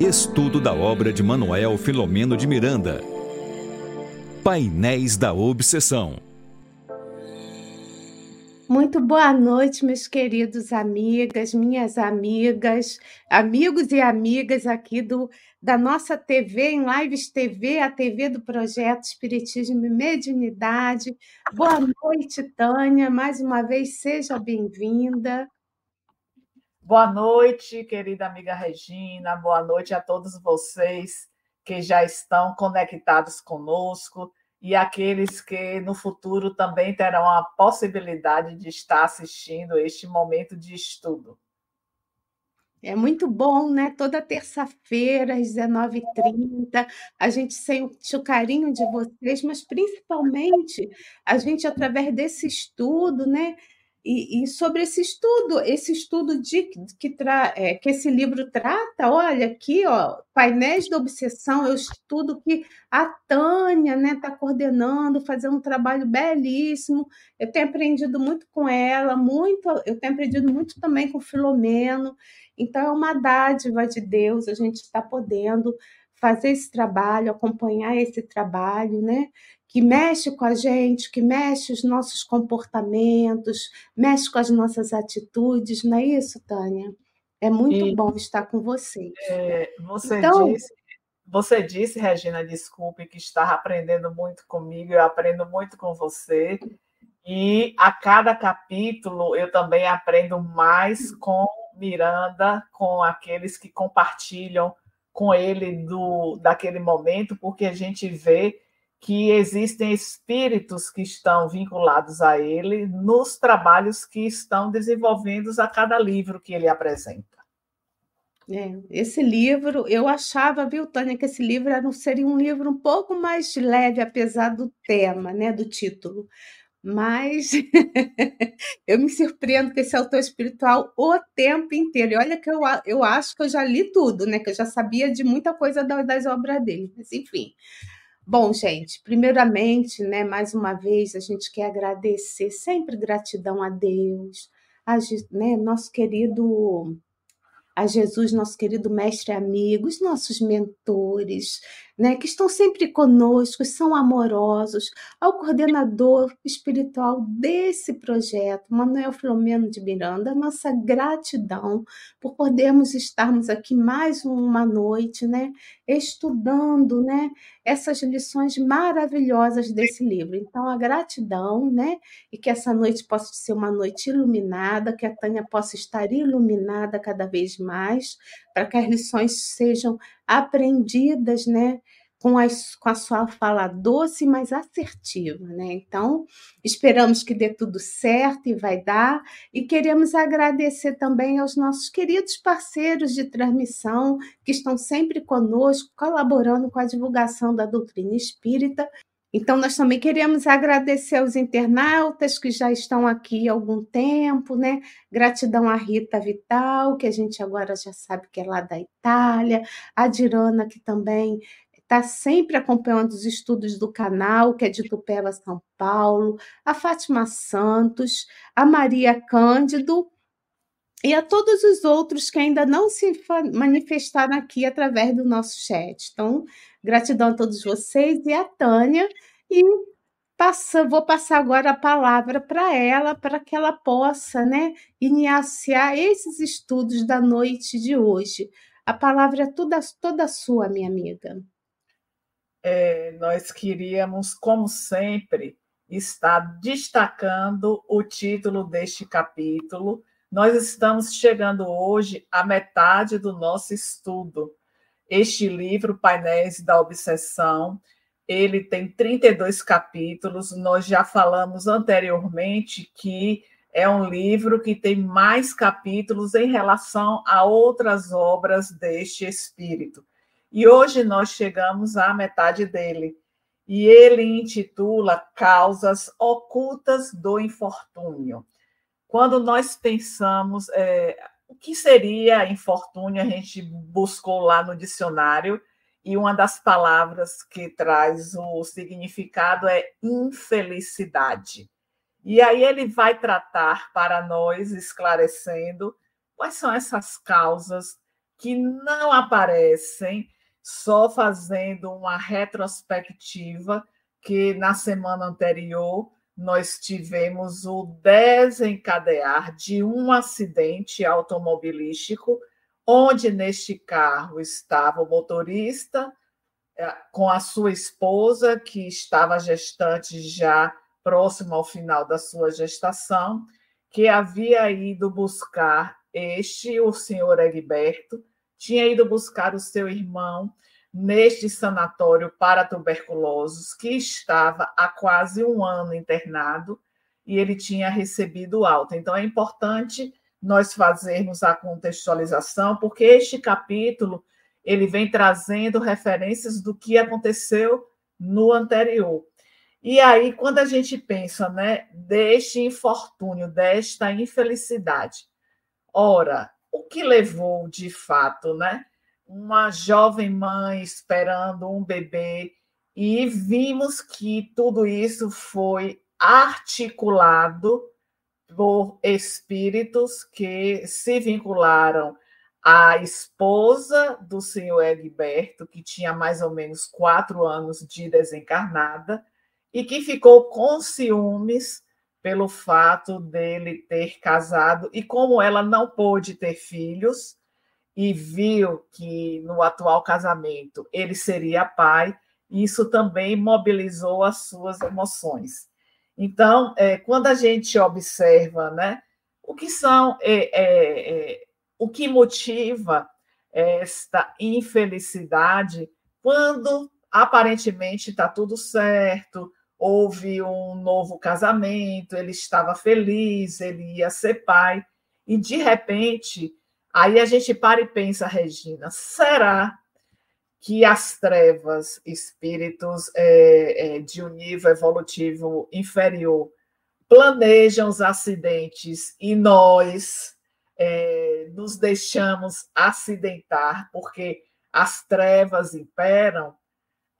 Estudo da obra de Manuel Filomeno de Miranda. Painéis da Obsessão. Muito boa noite, meus queridos amigas, minhas amigas, amigos e amigas aqui do da nossa TV em Lives TV, a TV do projeto Espiritismo e Mediunidade. Boa noite, Tânia. Mais uma vez, seja bem-vinda. Boa noite, querida amiga Regina. Boa noite a todos vocês que já estão conectados conosco e aqueles que no futuro também terão a possibilidade de estar assistindo este momento de estudo. É muito bom, né? Toda terça-feira, às 19h30, a gente sente o carinho de vocês, mas principalmente a gente, através desse estudo, né? E, e, sobre esse estudo, esse estudo de, que, tra, é, que esse livro trata, olha aqui, ó, Painéis da Obsessão, é o estudo que a Tânia está né, tá coordenando, fazendo um trabalho belíssimo. Eu tenho aprendido muito com ela, muito, eu tenho aprendido muito também com o Filomeno. Então, é uma dádiva de Deus a gente está podendo fazer esse trabalho, acompanhar esse trabalho, né? que mexe com a gente, que mexe os nossos comportamentos, mexe com as nossas atitudes, não é isso, Tânia? É muito e, bom estar com vocês. É, você, então, disse, você disse, Regina, desculpe, que está aprendendo muito comigo, eu aprendo muito com você. E a cada capítulo eu também aprendo mais com Miranda, com aqueles que compartilham com ele do daquele momento, porque a gente vê que existem espíritos que estão vinculados a ele nos trabalhos que estão desenvolvendo a cada livro que ele apresenta. É, esse livro, eu achava, viu, Tânia, que esse livro seria um livro um pouco mais leve, apesar do tema, né, do título. Mas eu me surpreendo com esse autor espiritual o tempo inteiro. E olha que eu, eu acho que eu já li tudo, né? Que eu já sabia de muita coisa das obras dele. Mas, enfim, Bom, gente, primeiramente, né, mais uma vez, a gente quer agradecer, sempre gratidão a Deus, a, né, nosso querido, a Jesus, nosso querido mestre amigo, os nossos mentores, né, que estão sempre conosco, são amorosos, ao coordenador espiritual desse projeto, Manuel Filomeno de Miranda, nossa gratidão por podermos estarmos aqui mais uma noite, né, estudando, né, essas lições maravilhosas desse livro. Então, a gratidão, né, e que essa noite possa ser uma noite iluminada, que a Tânia possa estar iluminada cada vez mais, para que as lições sejam aprendidas, né? Com, as, com a sua fala doce, mas assertiva, né? Então, esperamos que dê tudo certo e vai dar. E queremos agradecer também aos nossos queridos parceiros de transmissão, que estão sempre conosco, colaborando com a divulgação da doutrina espírita então, nós também queremos agradecer aos internautas que já estão aqui há algum tempo, né? Gratidão à Rita Vital, que a gente agora já sabe que é lá da Itália, a Dirana, que também está sempre acompanhando os estudos do canal, que é de Tupela, São Paulo, a Fátima Santos, a Maria Cândido e a todos os outros que ainda não se manifestaram aqui através do nosso chat. Então, Gratidão a todos vocês e a Tânia. E passa, vou passar agora a palavra para ela, para que ela possa né, iniciar esses estudos da noite de hoje. A palavra é toda, toda sua, minha amiga. É, nós queríamos, como sempre, estar destacando o título deste capítulo. Nós estamos chegando hoje à metade do nosso estudo este livro, Painéis da Obsessão, ele tem 32 capítulos. Nós já falamos anteriormente que é um livro que tem mais capítulos em relação a outras obras deste espírito. E hoje nós chegamos à metade dele. E ele intitula Causas Ocultas do Infortúnio. Quando nós pensamos, é, o que seria infortúnio? A gente buscou lá no dicionário e uma das palavras que traz o significado é infelicidade. E aí ele vai tratar para nós, esclarecendo quais são essas causas que não aparecem, só fazendo uma retrospectiva, que na semana anterior nós tivemos o desencadear de um acidente automobilístico, onde neste carro estava o motorista é, com a sua esposa, que estava gestante já próximo ao final da sua gestação, que havia ido buscar este, o senhor Egberto, tinha ido buscar o seu irmão neste sanatório para tuberculosos, que estava há quase um ano internado e ele tinha recebido alta. Então, é importante nós fazermos a contextualização, porque este capítulo ele vem trazendo referências do que aconteceu no anterior. E aí, quando a gente pensa, né, deste infortúnio, desta infelicidade, ora, o que levou de fato, né? Uma jovem mãe esperando um bebê, e vimos que tudo isso foi articulado por espíritos que se vincularam à esposa do senhor Egberto, que tinha mais ou menos quatro anos de desencarnada, e que ficou com ciúmes pelo fato dele ter casado e como ela não pôde ter filhos e viu que no atual casamento ele seria pai, isso também mobilizou as suas emoções. Então, é, quando a gente observa, né, o que são, é, é, é o que motiva esta infelicidade quando aparentemente está tudo certo, houve um novo casamento, ele estava feliz, ele ia ser pai, e de repente, aí a gente para e pensa, Regina, será que as trevas, espíritos é, é, de um nível evolutivo inferior, planejam os acidentes e nós é, nos deixamos acidentar porque as trevas imperam?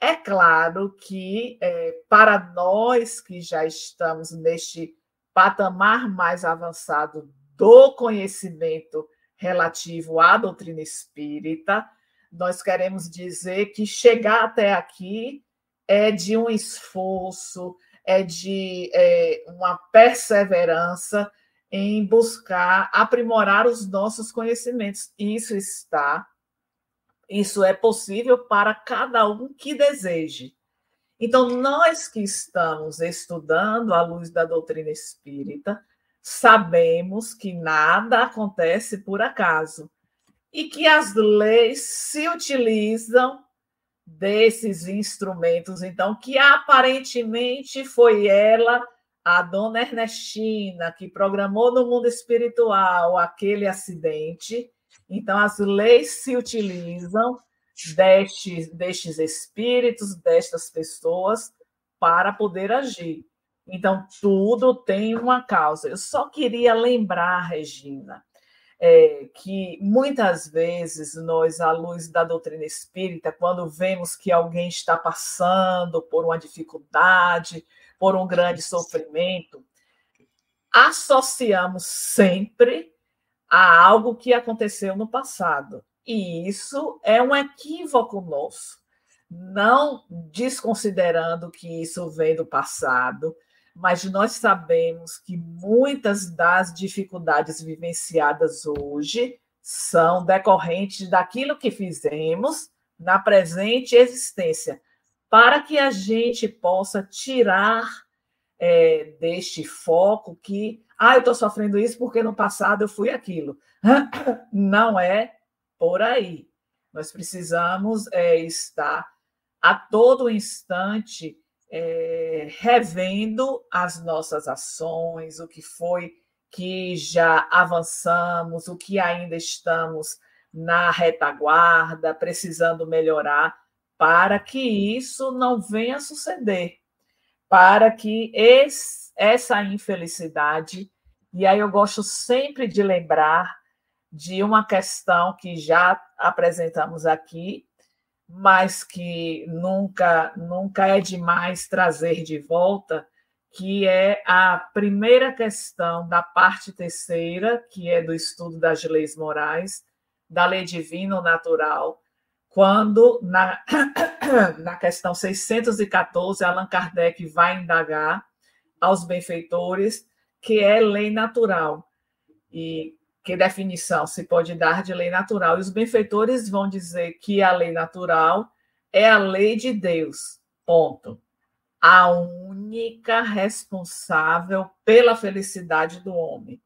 É claro que, é, para nós que já estamos neste patamar mais avançado do conhecimento relativo à doutrina espírita, nós queremos dizer que chegar até aqui é de um esforço, é de é, uma perseverança em buscar aprimorar os nossos conhecimentos. Isso está isso é possível para cada um que deseje. Então, nós que estamos estudando à luz da doutrina espírita, sabemos que nada acontece por acaso e que as leis se utilizam desses instrumentos, então, que aparentemente foi ela, a dona Ernestina, que programou no mundo espiritual aquele acidente então, as leis se utilizam destes, destes espíritos, destas pessoas, para poder agir. Então, tudo tem uma causa. Eu só queria lembrar, Regina, é, que muitas vezes nós, à luz da doutrina espírita, quando vemos que alguém está passando por uma dificuldade, por um grande sofrimento, associamos sempre a algo que aconteceu no passado. E isso é um equívoco nosso, não desconsiderando que isso vem do passado, mas nós sabemos que muitas das dificuldades vivenciadas hoje são decorrentes daquilo que fizemos na presente existência, para que a gente possa tirar é, deste foco que ah, eu estou sofrendo isso porque no passado eu fui aquilo. Não é por aí. Nós precisamos é, estar a todo instante é, revendo as nossas ações, o que foi que já avançamos, o que ainda estamos na retaguarda, precisando melhorar, para que isso não venha a suceder, para que esse essa infelicidade. E aí eu gosto sempre de lembrar de uma questão que já apresentamos aqui, mas que nunca nunca é demais trazer de volta, que é a primeira questão da parte terceira, que é do estudo das leis morais, da lei divina ou natural, quando, na, na questão 614, Allan Kardec vai indagar aos benfeitores que é lei natural. E que definição se pode dar de lei natural? E os benfeitores vão dizer que a lei natural é a lei de Deus. Ponto. A única responsável pela felicidade do homem.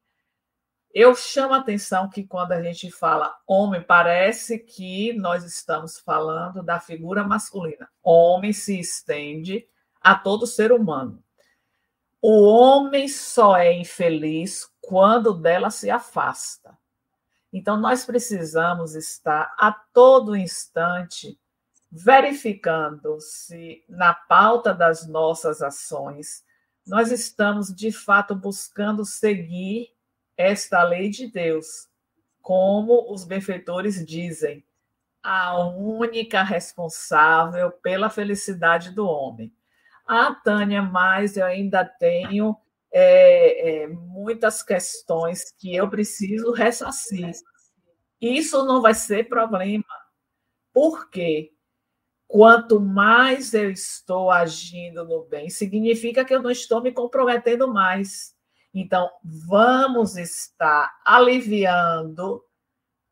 Eu chamo a atenção que quando a gente fala homem, parece que nós estamos falando da figura masculina. Homem se estende a todo ser humano. O homem só é infeliz quando dela se afasta. Então, nós precisamos estar a todo instante verificando se na pauta das nossas ações nós estamos de fato buscando seguir esta lei de Deus, como os benfeitores dizem, a única responsável pela felicidade do homem. Ah, Tânia, mas eu ainda tenho é, é, muitas questões que eu preciso ressarcir. Isso não vai ser problema. Por quê? Quanto mais eu estou agindo no bem, significa que eu não estou me comprometendo mais. Então, vamos estar aliviando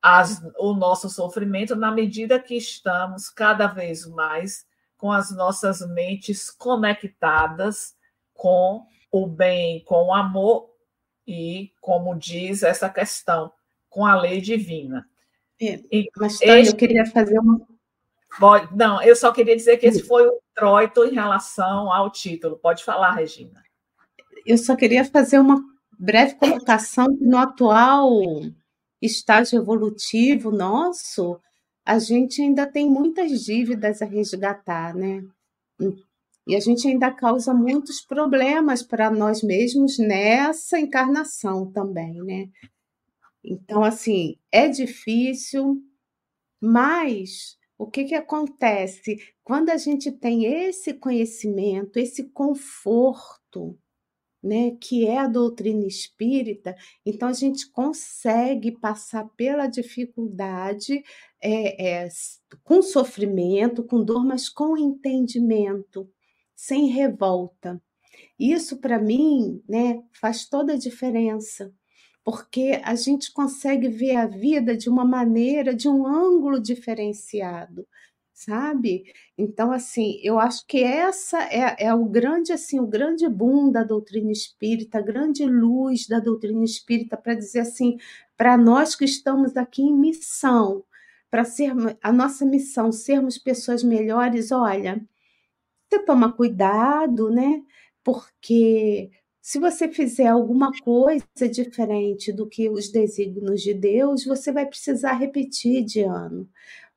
as, o nosso sofrimento na medida que estamos cada vez mais com as nossas mentes conectadas com o bem, com o amor e, como diz essa questão, com a lei divina. É, mas, Tânia, este... eu queria fazer uma. Não, eu só queria dizer que esse foi o introito em relação ao título. Pode falar, Regina eu só queria fazer uma breve colocação no atual estágio evolutivo nosso, a gente ainda tem muitas dívidas a resgatar, né? E a gente ainda causa muitos problemas para nós mesmos nessa encarnação também, né? Então, assim, é difícil, mas o que, que acontece? Quando a gente tem esse conhecimento, esse conforto, né, que é a doutrina espírita, então a gente consegue passar pela dificuldade é, é, com sofrimento, com dor, mas com entendimento, sem revolta. Isso, para mim, né, faz toda a diferença, porque a gente consegue ver a vida de uma maneira, de um ângulo diferenciado sabe? Então, assim, eu acho que essa é, é o grande, assim, o grande boom da doutrina espírita, a grande luz da doutrina espírita para dizer assim, para nós que estamos aqui em missão, para ser a nossa missão, sermos pessoas melhores, olha, você toma cuidado, né? Porque se você fizer alguma coisa diferente do que os desígnios de Deus, você vai precisar repetir de ano.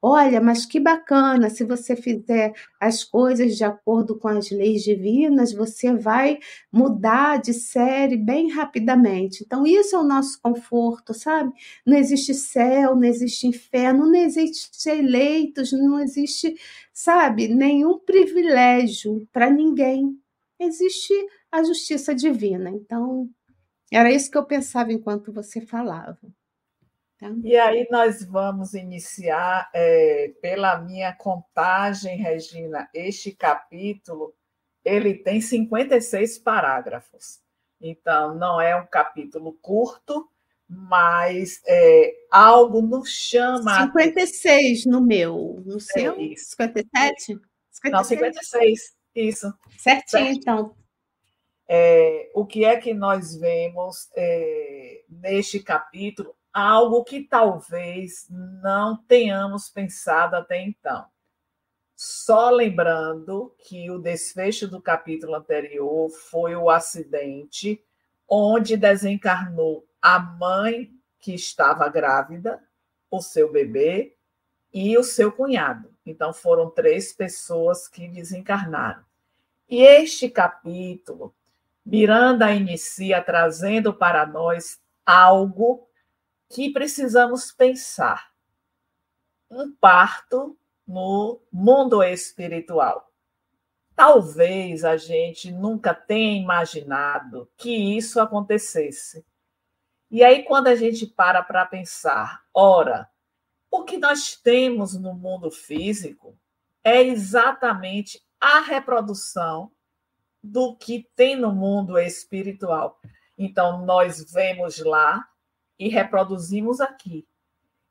Olha, mas que bacana, se você fizer as coisas de acordo com as leis divinas, você vai mudar de série bem rapidamente. Então, isso é o nosso conforto, sabe? Não existe céu, não existe inferno, não existe eleitos, não existe, sabe, nenhum privilégio para ninguém. Existe a justiça divina. Então, era isso que eu pensava enquanto você falava. E aí nós vamos iniciar, é, pela minha contagem, Regina, este capítulo, ele tem 56 parágrafos. Então, não é um capítulo curto, mas é, algo nos chama... 56 no meu, no seu? É isso. 57? 56? Não, 56, isso. Certinho, certo. então. É, o que é que nós vemos é, neste capítulo? Algo que talvez não tenhamos pensado até então. Só lembrando que o desfecho do capítulo anterior foi o acidente onde desencarnou a mãe que estava grávida, o seu bebê e o seu cunhado. Então foram três pessoas que desencarnaram. E este capítulo, Miranda inicia trazendo para nós algo que precisamos pensar. Um parto no mundo espiritual. Talvez a gente nunca tenha imaginado que isso acontecesse. E aí, quando a gente para para pensar, ora, O que nós temos no mundo físico é exatamente a reprodução do que tem no mundo espiritual. Então, nós vemos lá e reproduzimos aqui.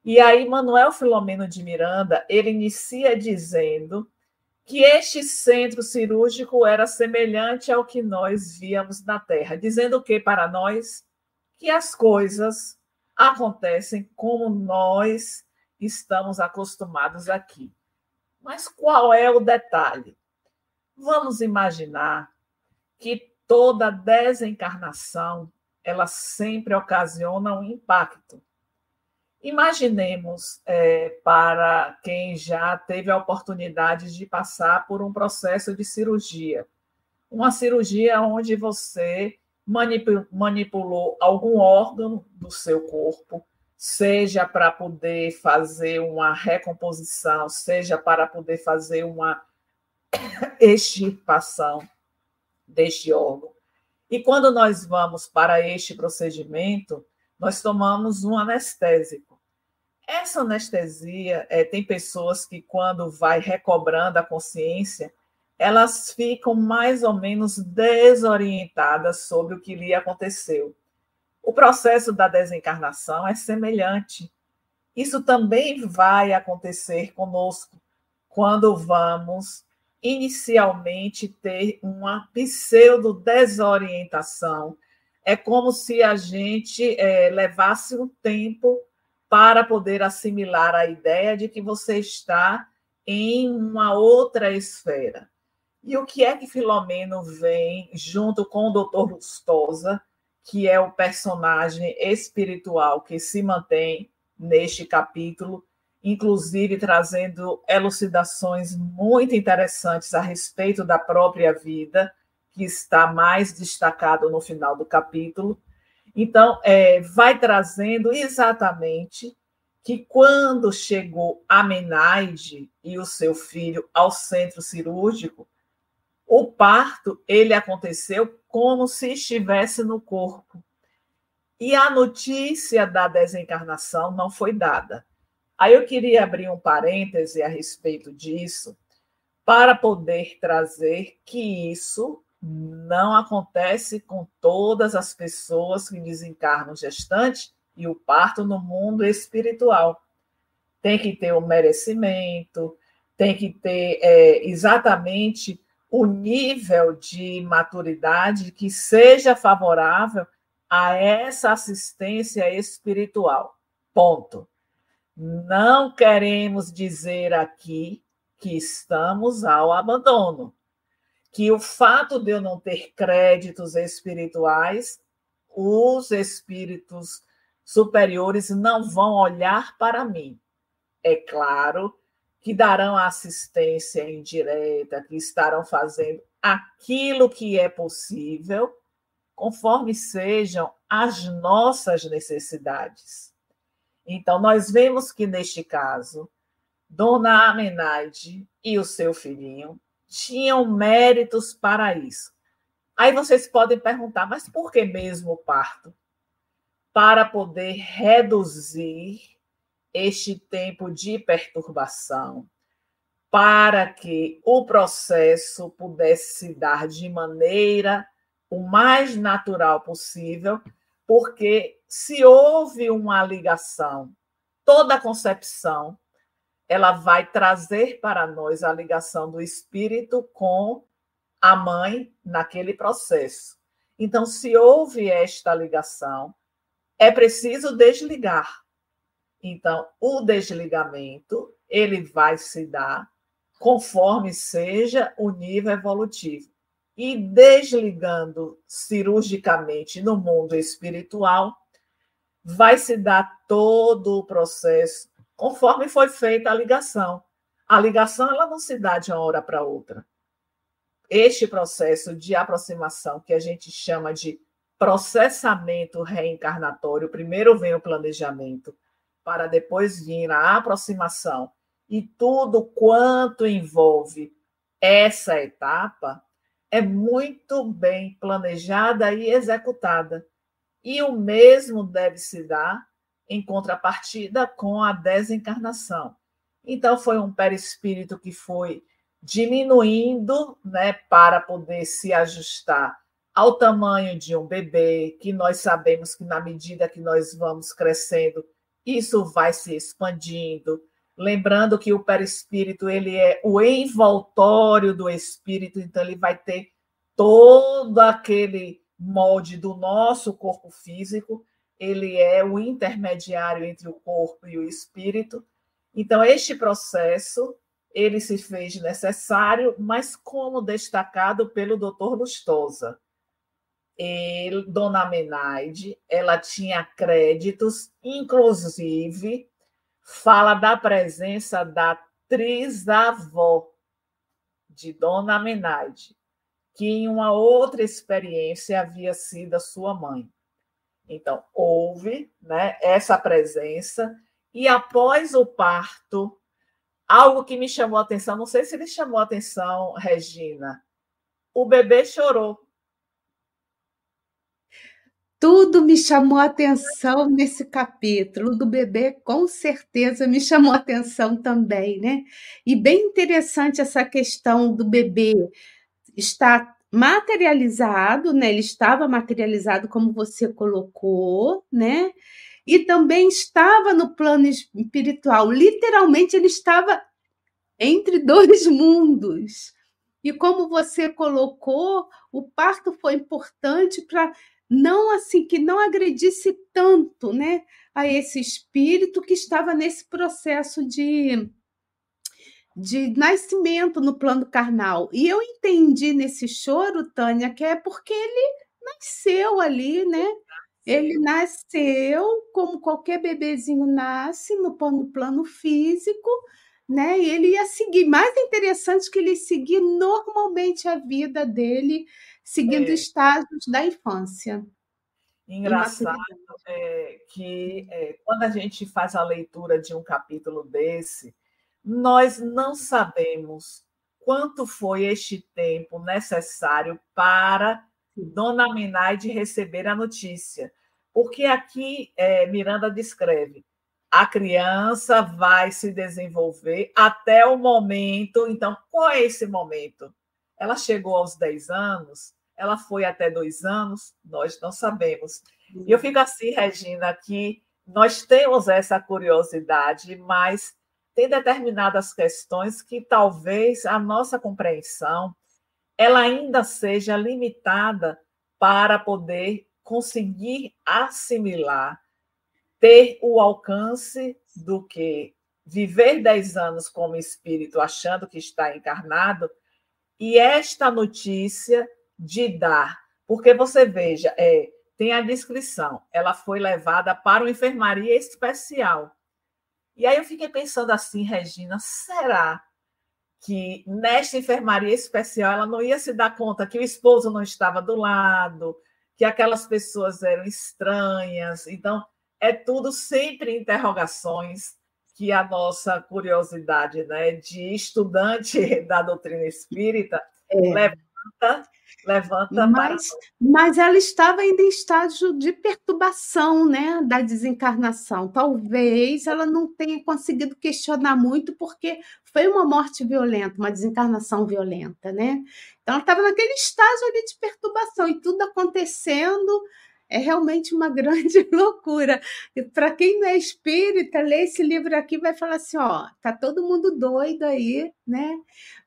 E aí, Manuel Filomeno de Miranda, ele inicia dizendo que este centro cirúrgico era semelhante ao que nós víamos na Terra, dizendo que para nós que as coisas acontecem como nós estamos acostumados aqui. Mas qual é o detalhe? Vamos imaginar que toda desencarnação ela sempre ocasiona um impacto. Imaginemos, é, para quem já teve a oportunidade de passar por um processo de cirurgia, uma cirurgia onde você manipulou algum órgão do seu corpo, seja para poder fazer uma recomposição, seja para poder fazer uma extirpação deste órgão. E quando nós vamos para este procedimento, nós tomamos um anestésico. Essa anestesia, é, tem pessoas que, quando vai recobrando a consciência, elas ficam mais ou menos desorientadas sobre o que lhe aconteceu. O processo da desencarnação é semelhante. Isso também vai acontecer conosco quando vamos inicialmente ter uma pseudo-desorientação. É como se a gente é, levasse um tempo para poder assimilar a ideia de que você está em uma outra esfera. E o que é que Filomeno vem junto com o Dr. Lustosa, que é o personagem espiritual que se mantém neste capítulo, inclusive trazendo elucidações muito interessantes a respeito da própria vida, que está mais destacado no final do capítulo. Então, é, vai trazendo exatamente que quando chegou a Menaide e o seu filho ao centro cirúrgico, o parto ele aconteceu como se estivesse no corpo. E a notícia da desencarnação não foi dada. Aí eu queria abrir um parêntese a respeito disso, para poder trazer que isso não acontece com todas as pessoas que desencarnam gestante e o parto no mundo espiritual. Tem que ter o merecimento, tem que ter é, exatamente o nível de maturidade que seja favorável a essa assistência espiritual. Ponto. Não queremos dizer aqui que estamos ao abandono, que o fato de eu não ter créditos espirituais, os espíritos superiores não vão olhar para mim. É claro que darão assistência indireta, que estarão fazendo aquilo que é possível, conforme sejam as nossas necessidades. Então, nós vemos que, neste caso, Dona Amenaide e o seu filhinho tinham méritos para isso. Aí vocês podem perguntar, mas por que mesmo o parto? Para poder reduzir este tempo de perturbação, para que o processo pudesse se dar de maneira o mais natural possível, porque se houve uma ligação, toda a concepção, ela vai trazer para nós a ligação do espírito com a mãe naquele processo. Então, se houve esta ligação, é preciso desligar. Então, o desligamento, ele vai se dar conforme seja o nível evolutivo e desligando cirurgicamente no mundo espiritual, vai se dar todo o processo conforme foi feita a ligação. A ligação ela não se dá de uma hora para outra. Este processo de aproximação, que a gente chama de processamento reencarnatório, primeiro vem o planejamento, para depois vir a aproximação, e tudo quanto envolve essa etapa, é muito bem planejada e executada. E o mesmo deve se dar em contrapartida com a desencarnação. Então, foi um perispírito que foi diminuindo né, para poder se ajustar ao tamanho de um bebê, que nós sabemos que na medida que nós vamos crescendo, isso vai se expandindo. Lembrando que o perispírito ele é o envoltório do espírito, então ele vai ter todo aquele molde do nosso corpo físico, ele é o intermediário entre o corpo e o espírito. Então este processo ele se fez necessário, mas como destacado pelo Dr. Lustosa ele, Dona Menaide, ela tinha créditos, inclusive fala da presença da trisavó de Dona Menaide, que em uma outra experiência havia sido a sua mãe. Então, houve né, essa presença, e após o parto, algo que me chamou a atenção, não sei se ele chamou a atenção, Regina, o bebê chorou. Tudo me chamou atenção nesse capítulo do bebê, com certeza me chamou atenção também, né? E bem interessante essa questão do bebê estar materializado, né? Ele estava materializado como você colocou, né? E também estava no plano espiritual. Literalmente ele estava entre dois mundos. E como você colocou, o parto foi importante para não assim que não agredisse tanto, né, a esse espírito que estava nesse processo de de nascimento no plano carnal. E eu entendi nesse choro, Tânia, que é porque ele nasceu ali, né? Ele nasceu como qualquer bebezinho nasce no plano, plano físico, né? E ele ia seguir. Mais interessante que ele seguir normalmente a vida dele seguindo é. estágios da infância. Engraçado é, que é, quando a gente faz a leitura de um capítulo desse, nós não sabemos quanto foi este tempo necessário para Dona Minaide receber a notícia. Porque aqui é, Miranda descreve: a criança vai se desenvolver até o momento. Então, qual é esse momento? Ela chegou aos 10 anos, ela foi até dois anos, nós não sabemos. E eu fico assim, Regina, que nós temos essa curiosidade, mas tem determinadas questões que talvez a nossa compreensão ela ainda seja limitada para poder conseguir assimilar, ter o alcance do que viver dez anos como espírito achando que está encarnado e esta notícia de dar. Porque você veja, é, tem a descrição, ela foi levada para uma enfermaria especial. E aí eu fiquei pensando assim, Regina, será que nesta enfermaria especial ela não ia se dar conta que o esposo não estava do lado, que aquelas pessoas eram estranhas? Então, é tudo sempre interrogações que a nossa curiosidade né, de estudante da doutrina espírita é. levanta Levanta mas, mas ela estava ainda em estágio de perturbação né, da desencarnação. Talvez ela não tenha conseguido questionar muito, porque foi uma morte violenta, uma desencarnação violenta, né? Então ela estava naquele estágio ali de perturbação e tudo acontecendo é realmente uma grande loucura. Para quem não é espírita, ler esse livro aqui vai falar assim: ó, tá todo mundo doido aí, né?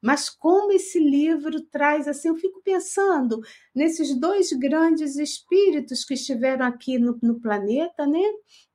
Mas como esse livro traz assim, eu fico pensando nesses dois grandes espíritos que estiveram aqui no, no planeta, né?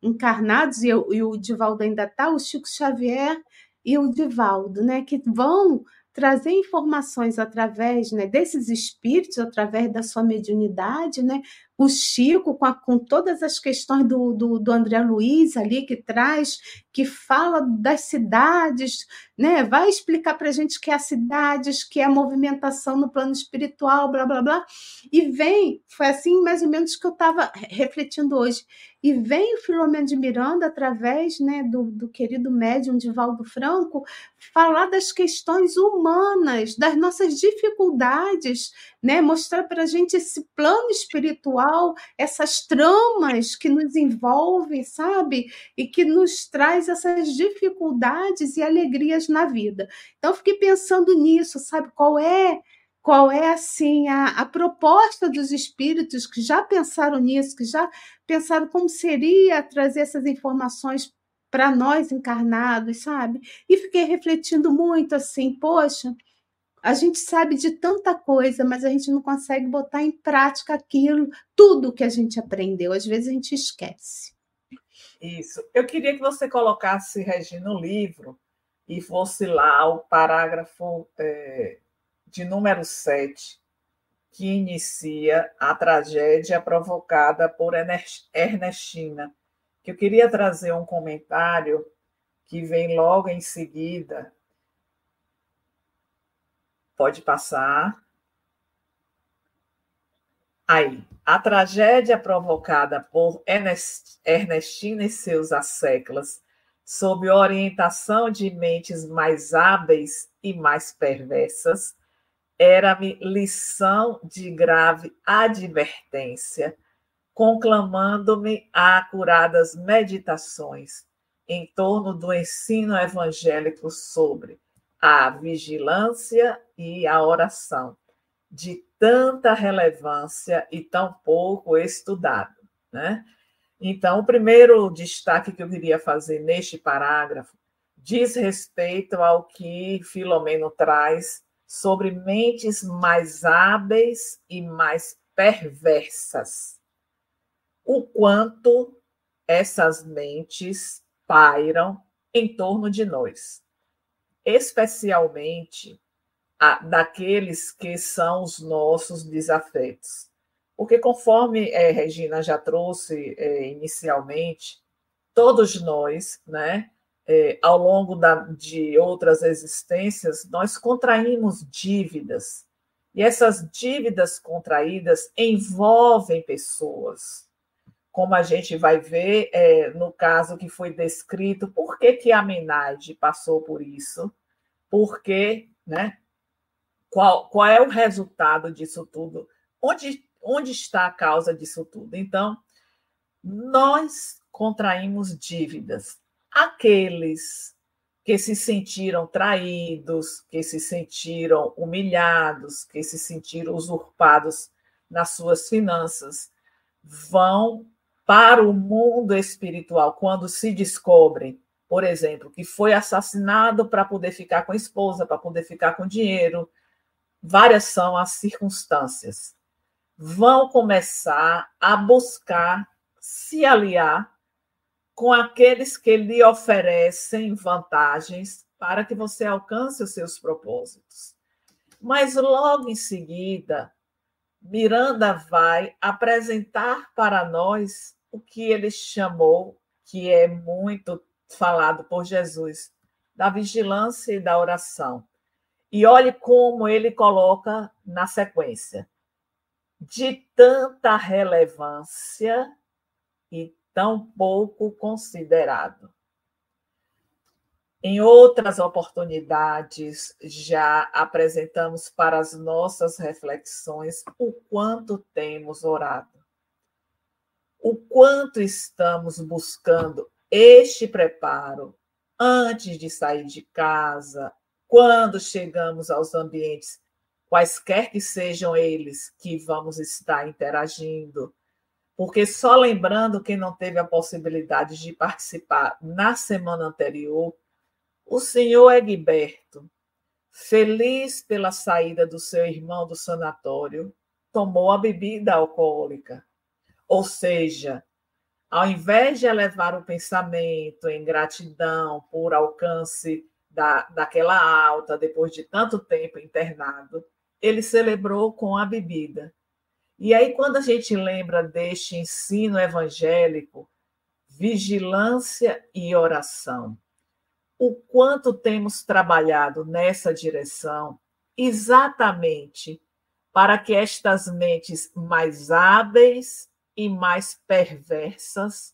Encarnados, e, eu, e o Divaldo ainda está, o Chico Xavier e o Divaldo, né? Que vão trazer informações através né, desses espíritos, através da sua mediunidade, né, o Chico, com, a, com todas as questões do, do, do, André Luiz ali, que traz que fala das cidades, né? Vai explicar para a gente que é as cidades, que é a movimentação no plano espiritual, blá blá blá. E vem, foi assim mais ou menos que eu estava refletindo hoje. E vem o Filomeno de Miranda, através né, do, do querido médium Divaldo Franco, falar das questões humanas, das nossas dificuldades, né? mostrar para a gente esse plano espiritual, essas tramas que nos envolvem, sabe? E que nos traz essas dificuldades e alegrias na vida. Então, fiquei pensando nisso, sabe? Qual é qual é assim a, a proposta dos espíritos que já pensaram nisso, que já pensaram como seria trazer essas informações para nós encarnados, sabe? E fiquei refletindo muito assim, poxa, a gente sabe de tanta coisa, mas a gente não consegue botar em prática aquilo, tudo que a gente aprendeu. Às vezes a gente esquece. Isso. Eu queria que você colocasse, Regina, no livro e fosse lá o parágrafo é, de número 7, que inicia a tragédia provocada por Ernestina, que eu queria trazer um comentário que vem logo em seguida. Pode passar. Aí, a tragédia provocada por Ernestina e seus asseclas, sob orientação de mentes mais hábeis e mais perversas, era-me lição de grave advertência, conclamando-me a acuradas meditações em torno do ensino evangélico sobre a vigilância e a oração, de tanta relevância e tão pouco estudado. Né? Então, o primeiro destaque que eu queria fazer neste parágrafo diz respeito ao que Filomeno traz sobre mentes mais hábeis e mais perversas. O quanto essas mentes pairam em torno de nós, especialmente a, daqueles que são os nossos desafetos. Porque, conforme é, Regina já trouxe é, inicialmente, todos nós, né, é, ao longo da, de outras existências, nós contraímos dívidas. E essas dívidas contraídas envolvem pessoas. Como a gente vai ver é, no caso que foi descrito, por que, que a Minaide passou por isso? Porque, né? Qual, qual é o resultado disso tudo? Onde, onde está a causa disso tudo? Então, nós contraímos dívidas aqueles que se sentiram traídos, que se sentiram humilhados, que se sentiram usurpados nas suas finanças, vão para o mundo espiritual quando se descobrem, por exemplo, que foi assassinado para poder ficar com a esposa, para poder ficar com dinheiro. Várias são as circunstâncias. Vão começar a buscar se aliar com aqueles que lhe oferecem vantagens para que você alcance os seus propósitos. Mas logo em seguida, Miranda vai apresentar para nós o que ele chamou, que é muito falado por Jesus, da vigilância e da oração. E olhe como ele coloca na sequência: de tanta relevância e tão pouco considerado. Em outras oportunidades, já apresentamos para as nossas reflexões o quanto temos orado, o quanto estamos buscando este preparo antes de sair de casa, quando chegamos aos ambientes, quaisquer que sejam eles que vamos estar interagindo, porque só lembrando quem não teve a possibilidade de participar na semana anterior, o senhor Egberto, feliz pela saída do seu irmão do sanatório, tomou a bebida alcoólica. Ou seja, ao invés de elevar o pensamento em gratidão por alcance da, daquela alta depois de tanto tempo internado, ele celebrou com a bebida e aí, quando a gente lembra deste ensino evangélico, vigilância e oração. O quanto temos trabalhado nessa direção exatamente para que estas mentes mais hábeis e mais perversas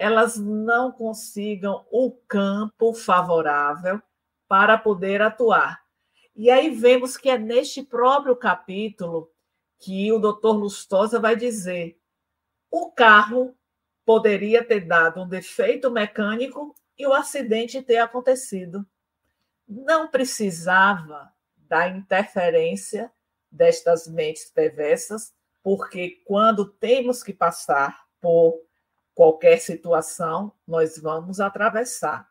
elas não consigam o campo favorável para poder atuar. E aí vemos que é neste próprio capítulo que o doutor Lustosa vai dizer: o carro poderia ter dado um defeito mecânico e o acidente ter acontecido. Não precisava da interferência destas mentes perversas, porque quando temos que passar por qualquer situação, nós vamos atravessar.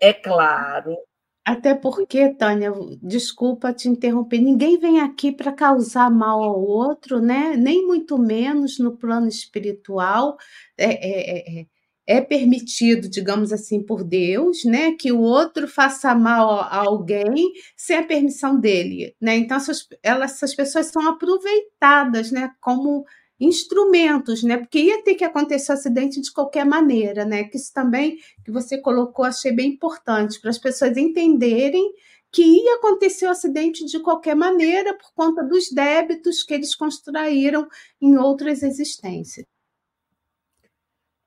É claro. Até porque, Tânia, desculpa te interromper, ninguém vem aqui para causar mal ao outro, né? Nem muito menos no plano espiritual. É, é, é, é permitido, digamos assim, por Deus, né, que o outro faça mal a alguém sem a permissão dele, né? Então essas, elas, essas pessoas são aproveitadas, né, como instrumentos, né? Porque ia ter que acontecer acidente de qualquer maneira, né? Que isso também que você colocou achei bem importante para as pessoas entenderem que ia acontecer o acidente de qualquer maneira por conta dos débitos que eles construíram em outras existências.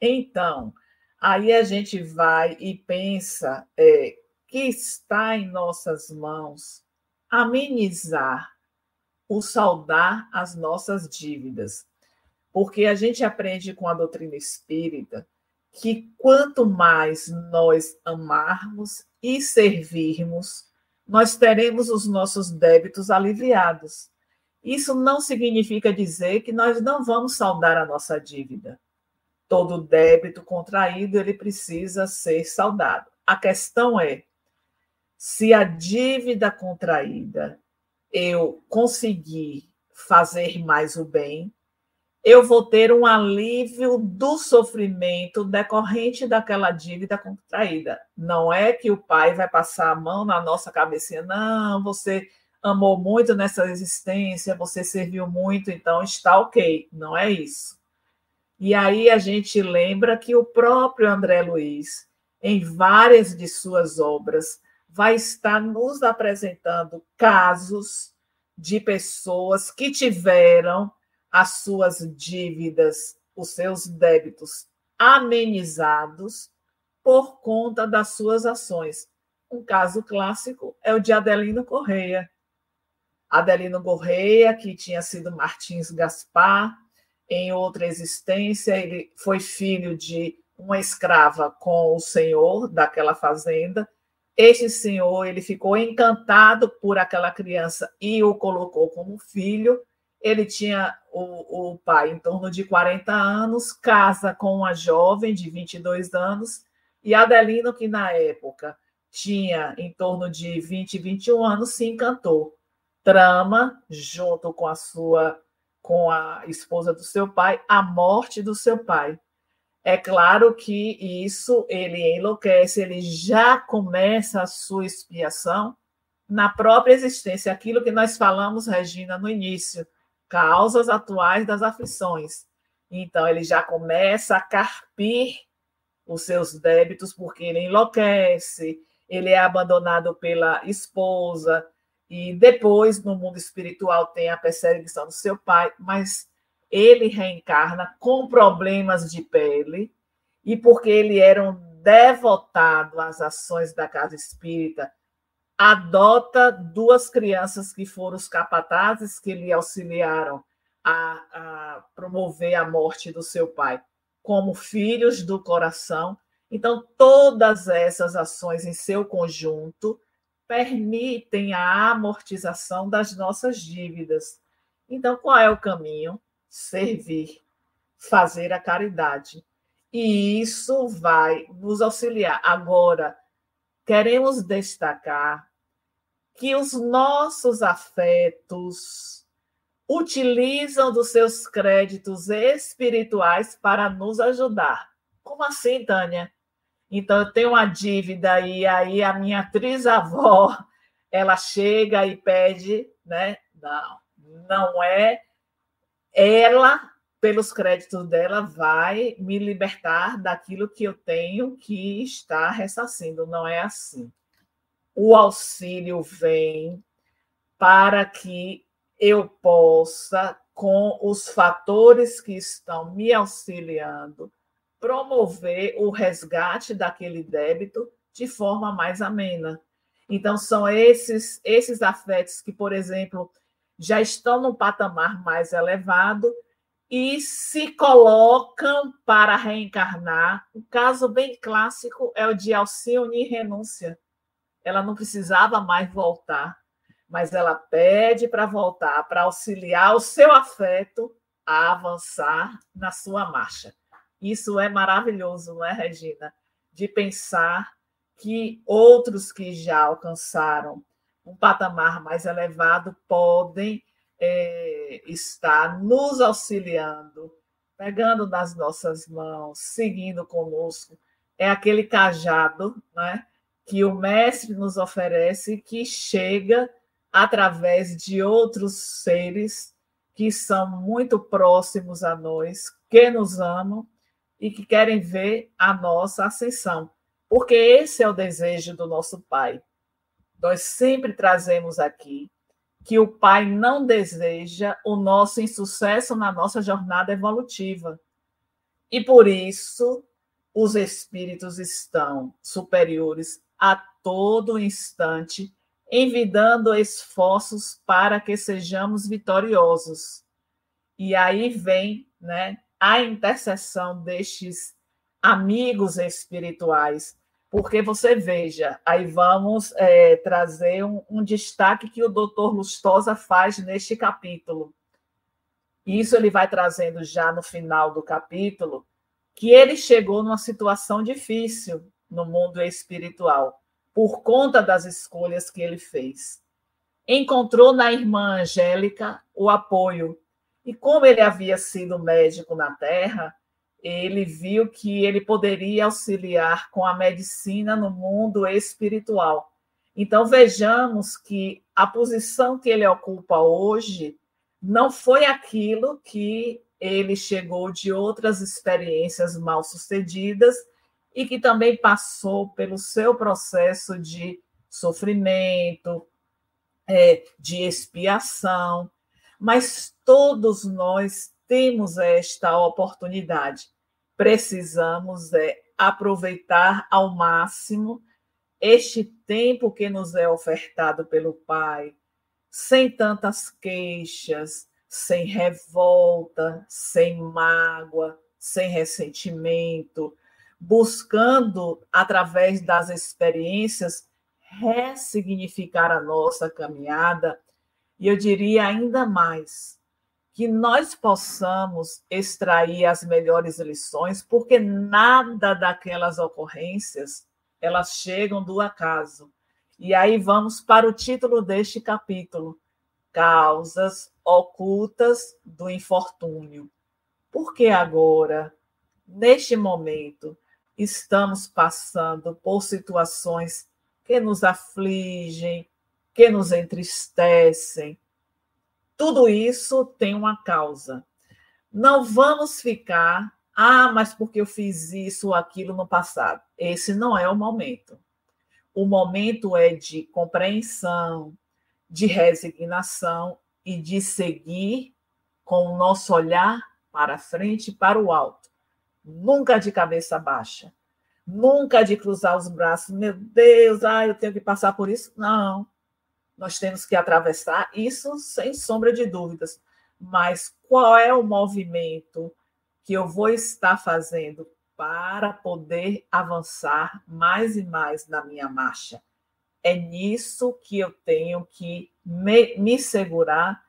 Então, aí a gente vai e pensa é, que está em nossas mãos amenizar o saldar as nossas dívidas porque a gente aprende com a doutrina espírita que quanto mais nós amarmos e servirmos, nós teremos os nossos débitos aliviados. Isso não significa dizer que nós não vamos saldar a nossa dívida. Todo débito contraído ele precisa ser saldado. A questão é se a dívida contraída eu conseguir fazer mais o bem, eu vou ter um alívio do sofrimento decorrente daquela dívida contraída. Não é que o pai vai passar a mão na nossa cabecinha, não, você amou muito nessa existência, você serviu muito, então está ok. Não é isso. E aí a gente lembra que o próprio André Luiz, em várias de suas obras, vai estar nos apresentando casos de pessoas que tiveram as suas dívidas, os seus débitos amenizados por conta das suas ações. Um caso clássico é o de Adelino Correia. Adelino Correia, que tinha sido Martins Gaspar, em outra existência, ele foi filho de uma escrava com o senhor daquela fazenda. Este senhor ele ficou encantado por aquela criança e o colocou como filho. Ele tinha o, o pai em torno de 40 anos, casa com uma jovem de 22 anos, e Adelino, que na época tinha em torno de 20, 21 anos, se encantou. Trama, junto com a sua com a esposa do seu pai, a morte do seu pai. É claro que isso ele enlouquece, ele já começa a sua expiação na própria existência, aquilo que nós falamos, Regina, no início causas atuais das aflições. Então, ele já começa a carpir os seus débitos, porque ele enlouquece, ele é abandonado pela esposa, e depois, no mundo espiritual, tem a perseguição do seu pai, mas ele reencarna com problemas de pele, e porque ele era um devotado às ações da casa espírita, adota duas crianças que foram os capatazes que lhe auxiliaram a, a promover a morte do seu pai como filhos do coração. Então, todas essas ações em seu conjunto permitem a amortização das nossas dívidas. Então, qual é o caminho? Servir, fazer a caridade. E isso vai nos auxiliar. Agora, queremos destacar que os nossos afetos utilizam dos seus créditos espirituais para nos ajudar. Como assim, Tânia? Então, eu tenho uma dívida e aí a minha trisavó, ela chega e pede, né? Não, não é ela pelos créditos dela, vai me libertar daquilo que eu tenho que está ressarcindo. Não é assim. O auxílio vem para que eu possa, com os fatores que estão me auxiliando, promover o resgate daquele débito de forma mais amena. Então, são esses, esses afetos que, por exemplo, já estão num patamar mais elevado e se colocam para reencarnar. O caso bem clássico é o de Alcione renúncia. Ela não precisava mais voltar, mas ela pede para voltar, para auxiliar o seu afeto a avançar na sua marcha. Isso é maravilhoso, não é, Regina? De pensar que outros que já alcançaram um patamar mais elevado podem é, estar nos auxiliando, pegando nas nossas mãos, seguindo conosco. É aquele cajado né, que o Mestre nos oferece, que chega através de outros seres que são muito próximos a nós, que nos amam e que querem ver a nossa ascensão, porque esse é o desejo do nosso Pai. Nós sempre trazemos aqui que o Pai não deseja o nosso insucesso na nossa jornada evolutiva. E por isso, os espíritos estão superiores a todo instante, envidando esforços para que sejamos vitoriosos. E aí vem né, a intercessão destes amigos espirituais. Porque você veja, aí vamos é, trazer um, um, destaque que o doutor Lustosa faz neste capítulo. Isso ele vai trazendo já no final do capítulo, que ele chegou numa situação difícil no mundo espiritual, por conta das escolhas que ele fez. Encontrou na irmã Angélica o apoio, e como ele havia sido médico na Terra, ele viu que ele poderia auxiliar com a medicina no mundo espiritual. Então vejamos que a posição que ele ocupa hoje não foi aquilo que ele chegou de outras experiências mal sucedidas e que também passou pelo seu processo de sofrimento, é, de expiação, mas todos nós temos esta oportunidade. Precisamos é, aproveitar ao máximo este tempo que nos é ofertado pelo Pai, sem tantas queixas, sem revolta, sem mágoa, sem ressentimento, buscando, através das experiências, ressignificar a nossa caminhada. E eu diria ainda mais, que nós possamos extrair as melhores lições, porque nada daquelas ocorrências elas chegam do acaso. E aí vamos para o título deste capítulo: Causas ocultas do infortúnio. Porque agora, neste momento, estamos passando por situações que nos afligem, que nos entristecem, tudo isso tem uma causa. Não vamos ficar, ah, mas porque eu fiz isso ou aquilo no passado. Esse não é o momento. O momento é de compreensão, de resignação e de seguir com o nosso olhar para frente para o alto. Nunca de cabeça baixa. Nunca de cruzar os braços. Meu Deus, ah, eu tenho que passar por isso. Não nós temos que atravessar isso sem sombra de dúvidas. Mas qual é o movimento que eu vou estar fazendo para poder avançar mais e mais na minha marcha? É nisso que eu tenho que me, me segurar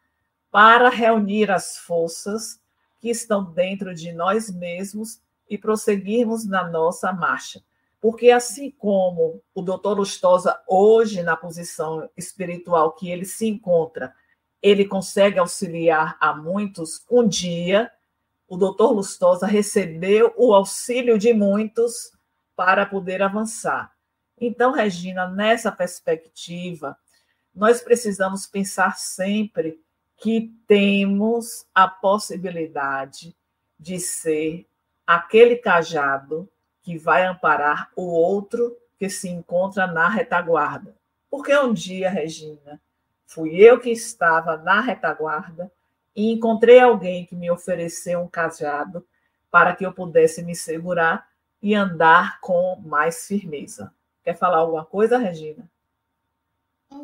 para reunir as forças que estão dentro de nós mesmos e prosseguirmos na nossa marcha. Porque assim como o doutor Lustosa, hoje, na posição espiritual que ele se encontra, ele consegue auxiliar a muitos, um dia o doutor Lustosa recebeu o auxílio de muitos para poder avançar. Então, Regina, nessa perspectiva, nós precisamos pensar sempre que temos a possibilidade de ser aquele cajado que vai amparar o outro que se encontra na retaguarda. Porque um dia, Regina, fui eu que estava na retaguarda e encontrei alguém que me ofereceu um cajado para que eu pudesse me segurar e andar com mais firmeza. Quer falar alguma coisa, Regina?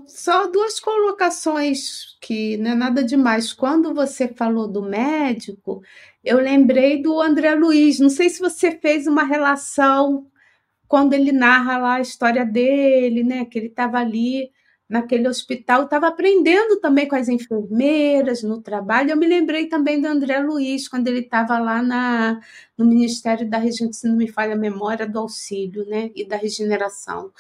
Só duas colocações que não é nada demais. Quando você falou do médico, eu lembrei do André Luiz. Não sei se você fez uma relação quando ele narra lá a história dele, né? Que ele estava ali naquele hospital, estava aprendendo também com as enfermeiras no trabalho. Eu me lembrei também do André Luiz, quando ele estava lá na, no Ministério da Regeneração, se não me falha a memória, do auxílio né, e da regeneração.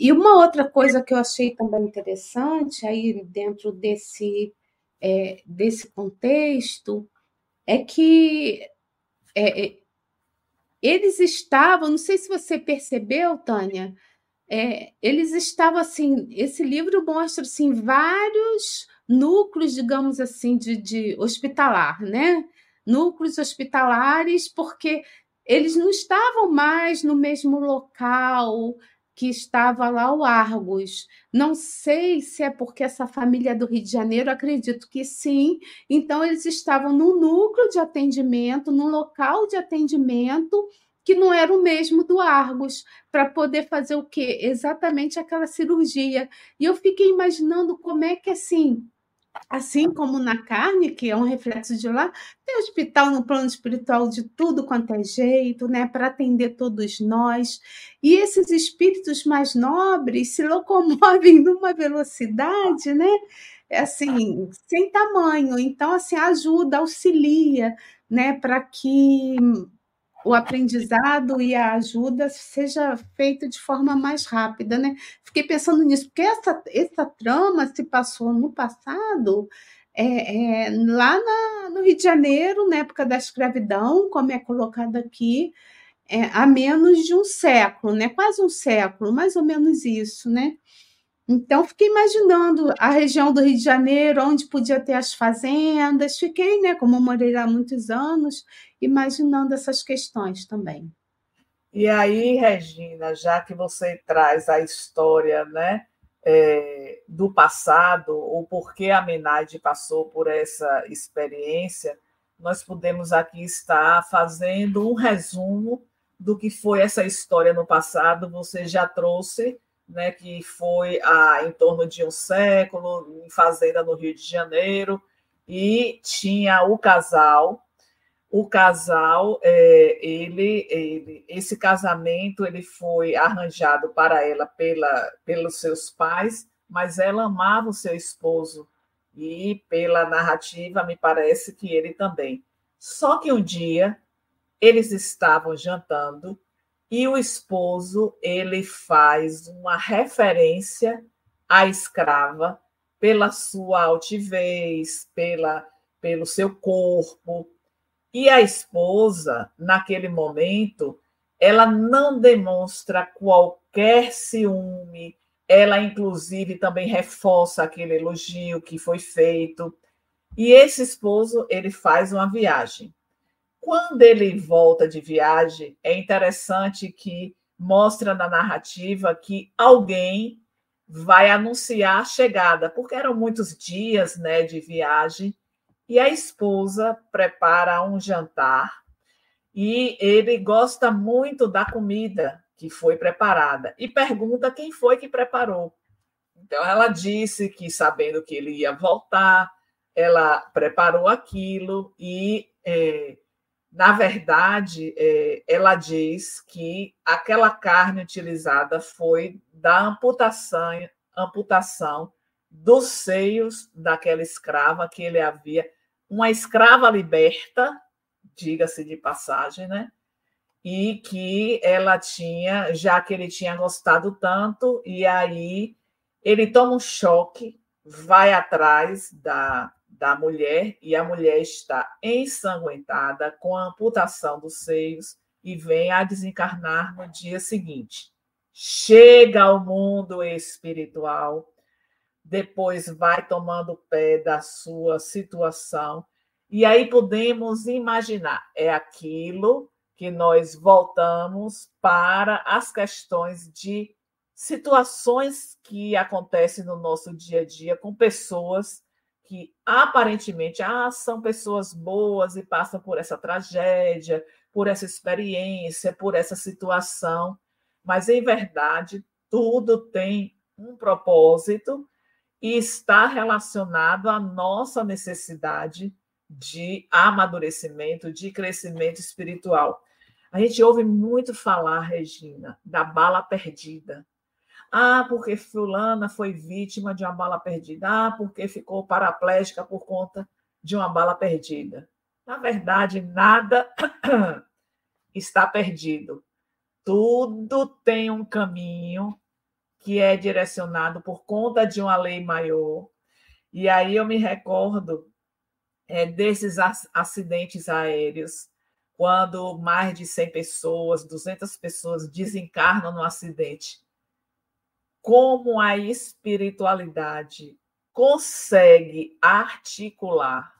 E uma outra coisa que eu achei também interessante aí dentro desse, é, desse contexto é que é, é eles estavam, não sei se você percebeu, Tânia, é, eles estavam assim, esse livro mostra assim vários núcleos, digamos assim, de, de hospitalar, né? Núcleos hospitalares, porque eles não estavam mais no mesmo local que estava lá o Argos. Não sei se é porque essa família é do Rio de Janeiro, acredito que sim. Então, eles estavam num núcleo de atendimento, num local de atendimento que não era o mesmo do Argos, para poder fazer o quê? Exatamente aquela cirurgia. E eu fiquei imaginando como é que assim, assim como na carne, que é um reflexo de lá, tem hospital no plano espiritual de tudo quanto é jeito, né, para atender todos nós. E esses espíritos mais nobres se locomovem numa velocidade, né, assim, sem tamanho. Então, assim, ajuda, auxilia, né, para que o aprendizado e a ajuda seja feita de forma mais rápida, né? Fiquei pensando nisso, porque essa, essa trama se passou no passado, é, é, lá na, no Rio de Janeiro, na época da escravidão, como é colocado aqui, é, há menos de um século, né? Quase um século, mais ou menos isso, né? Então, fiquei imaginando a região do Rio de Janeiro, onde podia ter as fazendas. Fiquei, né, como morei lá há muitos anos, imaginando essas questões também. E aí, Regina, já que você traz a história né, é, do passado, o porquê a Menaide passou por essa experiência, nós podemos aqui estar fazendo um resumo do que foi essa história no passado. Você já trouxe né, que foi há em torno de um século, em fazenda no Rio de Janeiro, e tinha o casal. O casal, é, ele, ele, esse casamento, ele foi arranjado para ela pela, pelos seus pais, mas ela amava o seu esposo e pela narrativa me parece que ele também. Só que um dia eles estavam jantando e o esposo ele faz uma referência à escrava pela sua altivez, pela, pelo seu corpo. E a esposa, naquele momento, ela não demonstra qualquer ciúme, ela, inclusive, também reforça aquele elogio que foi feito. E esse esposo, ele faz uma viagem. Quando ele volta de viagem, é interessante que mostra na narrativa que alguém vai anunciar a chegada, porque eram muitos dias né, de viagem, e a esposa prepara um jantar e ele gosta muito da comida que foi preparada e pergunta quem foi que preparou. Então ela disse que sabendo que ele ia voltar, ela preparou aquilo e é, na verdade, é, ela diz que aquela carne utilizada foi da amputação, amputação dos seios daquela escrava que ele havia, uma escrava liberta, diga-se de passagem, né? E que ela tinha, já que ele tinha gostado tanto, e aí ele toma um choque, vai atrás da, da mulher e a mulher está ensanguentada com a amputação dos seios e vem a desencarnar no dia seguinte. Chega ao mundo espiritual, depois vai tomando pé da sua situação E aí podemos imaginar, é aquilo que nós voltamos para as questões de situações que acontecem no nosso dia a dia com pessoas que aparentemente ah, são pessoas boas e passam por essa tragédia, por essa experiência, por essa situação, mas em verdade tudo tem um propósito e está relacionado à nossa necessidade de amadurecimento, de crescimento espiritual. A gente ouve muito falar, Regina, da bala perdida. Ah, porque fulana foi vítima de uma bala perdida. Ah, porque ficou paraplégica por conta de uma bala perdida. Na verdade, nada está perdido. Tudo tem um caminho que é direcionado por conta de uma lei maior. E aí eu me recordo é, desses acidentes aéreos, quando mais de 100 pessoas, 200 pessoas desencarnam no acidente como a espiritualidade consegue articular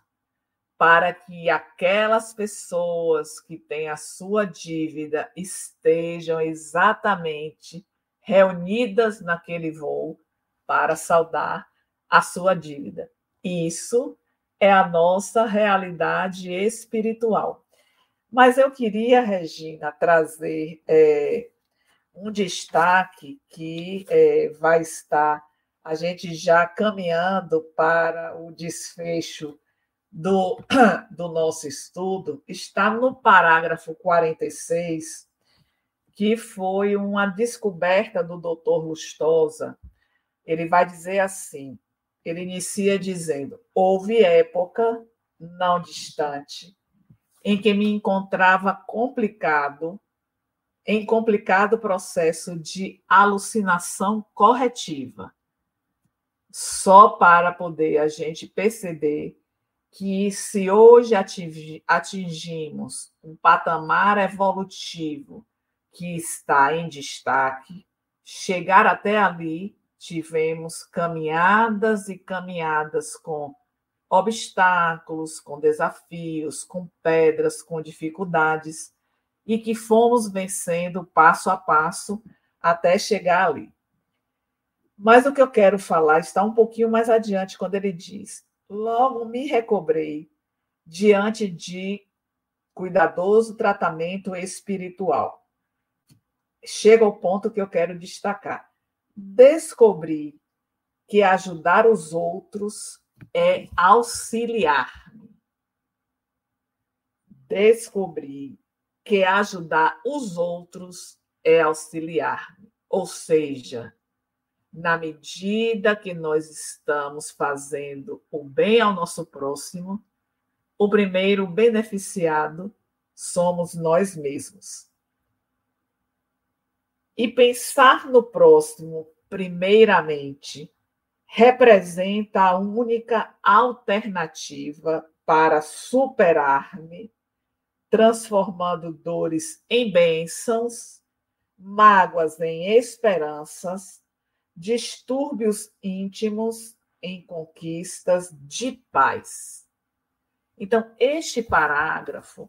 para que aquelas pessoas que têm a sua dívida estejam exatamente reunidas naquele voo para saldar a sua dívida. Isso é a nossa realidade espiritual. Mas eu queria, Regina, trazer é, um destaque que é, vai estar a gente já caminhando para o desfecho do, do nosso estudo, está no parágrafo 46, que foi uma descoberta do doutor Lustosa. Ele vai dizer assim: ele inicia dizendo: houve época não distante em que me encontrava complicado em complicado processo de alucinação corretiva. Só para poder a gente perceber que se hoje atingimos um patamar evolutivo que está em destaque, chegar até ali, tivemos caminhadas e caminhadas com obstáculos, com desafios, com pedras, com dificuldades e que fomos vencendo passo a passo até chegar ali. Mas o que eu quero falar está um pouquinho mais adiante, quando ele diz: Logo me recobrei diante de cuidadoso tratamento espiritual. Chega ao ponto que eu quero destacar. Descobri que ajudar os outros é auxiliar-me. Descobri que ajudar os outros é auxiliar. Ou seja, na medida que nós estamos fazendo o bem ao nosso próximo, o primeiro beneficiado somos nós mesmos. E pensar no próximo, primeiramente, representa a única alternativa para superar-me transformando dores em bênçãos, mágoas em esperanças, distúrbios íntimos em conquistas de paz. Então, este parágrafo,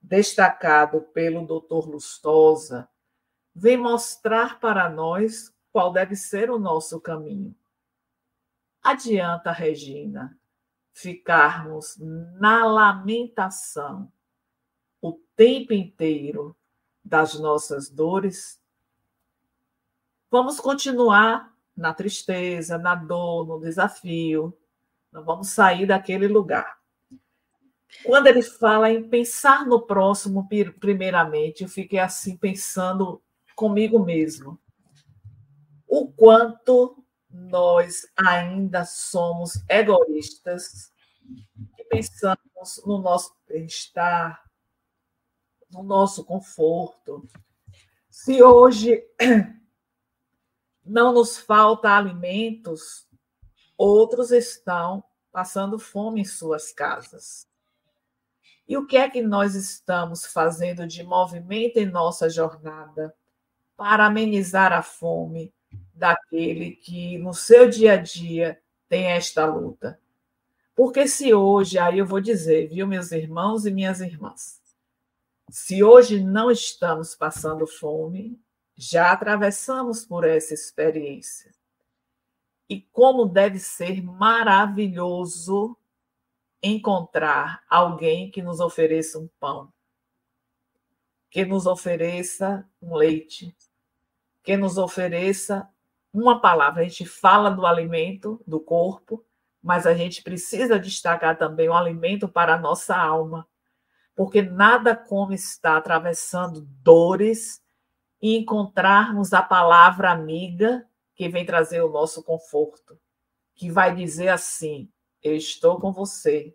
destacado pelo Dr. Lustosa, vem mostrar para nós qual deve ser o nosso caminho. Adianta, Regina, ficarmos na lamentação o tempo inteiro das nossas dores, vamos continuar na tristeza, na dor, no desafio, não vamos sair daquele lugar. Quando ele fala em pensar no próximo, primeiramente, eu fiquei assim pensando comigo mesmo. O quanto nós ainda somos egoístas e pensamos no nosso bem-estar, no nosso conforto. Se hoje não nos falta alimentos, outros estão passando fome em suas casas. E o que é que nós estamos fazendo de movimento em nossa jornada para amenizar a fome daquele que no seu dia a dia tem esta luta? Porque se hoje, aí eu vou dizer, viu, meus irmãos e minhas irmãs, se hoje não estamos passando fome, já atravessamos por essa experiência. E como deve ser maravilhoso encontrar alguém que nos ofereça um pão, que nos ofereça um leite, que nos ofereça uma palavra. A gente fala do alimento do corpo, mas a gente precisa destacar também o alimento para a nossa alma, porque nada como estar atravessando dores e encontrarmos a palavra amiga que vem trazer o nosso conforto, que vai dizer assim: Eu estou com você.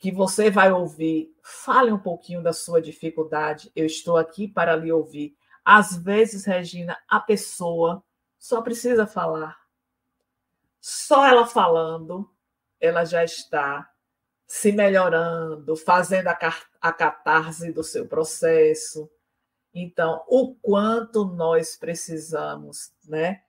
Que você vai ouvir, fale um pouquinho da sua dificuldade, eu estou aqui para lhe ouvir. Às vezes, Regina, a pessoa só precisa falar. Só ela falando, ela já está se melhorando, fazendo a, a catarse do seu processo. Então, o quanto nós precisamos, né?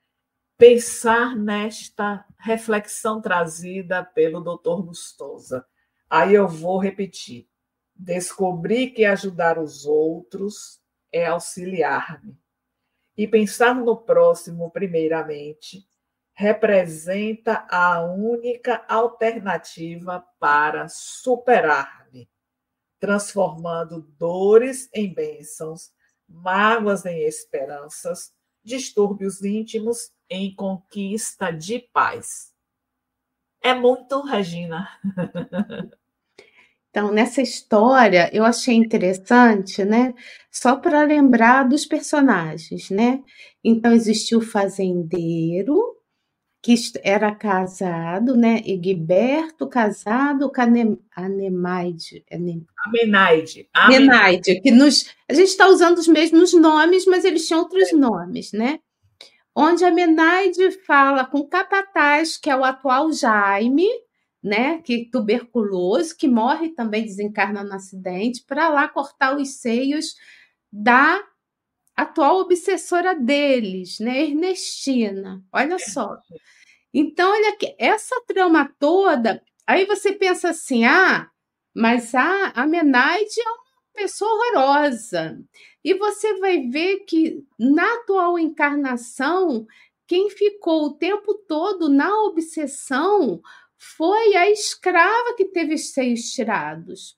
Pensar nesta reflexão trazida pelo Dr. Gustosa. Aí eu vou repetir. Descobrir que ajudar os outros é auxiliar-me e pensar no próximo, primeiramente, representa a única alternativa para superar-me, transformando dores em bênçãos, mágoas em esperanças, distúrbios íntimos em conquista de paz. É muito, Regina. Então, nessa história, eu achei interessante, né? Só para lembrar dos personagens, né? Então, existiu o fazendeiro, que era casado, né? Egberto, casado com Anemaide. Amenaide. Amenaide, que nos. A gente está usando os mesmos nomes, mas eles tinham outros é. nomes, né? Onde a Amenaide fala com o capataz, que é o atual Jaime, né, que tuberculoso, que morre também desencarna no acidente, para lá cortar os seios da atual obsessora deles, né, Ernestina. Olha só. Então, olha aqui, essa trama toda, aí você pensa assim: "Ah, mas a, a Menaide é uma pessoa horrorosa". E você vai ver que na atual encarnação, quem ficou o tempo todo na obsessão foi a escrava que teve os seios tirados.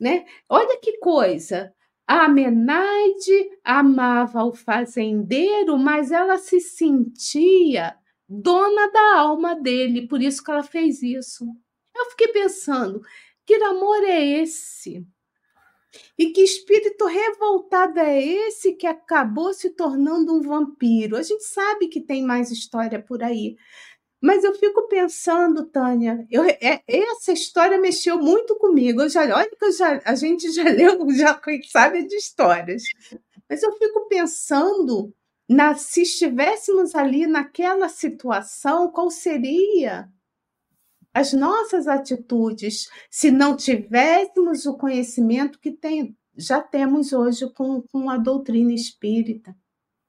Né? Olha que coisa! A Menaide amava o fazendeiro, mas ela se sentia dona da alma dele, por isso que ela fez isso. Eu fiquei pensando, que amor é esse? E que espírito revoltado é esse que acabou se tornando um vampiro? A gente sabe que tem mais história por aí, mas eu fico pensando, Tânia, eu, é, essa história mexeu muito comigo. Eu já, olha que já, a gente já leu, já sabe de histórias. Mas eu fico pensando na, se estivéssemos ali naquela situação, qual seria as nossas atitudes se não tivéssemos o conhecimento que tem, já temos hoje com, com a doutrina espírita,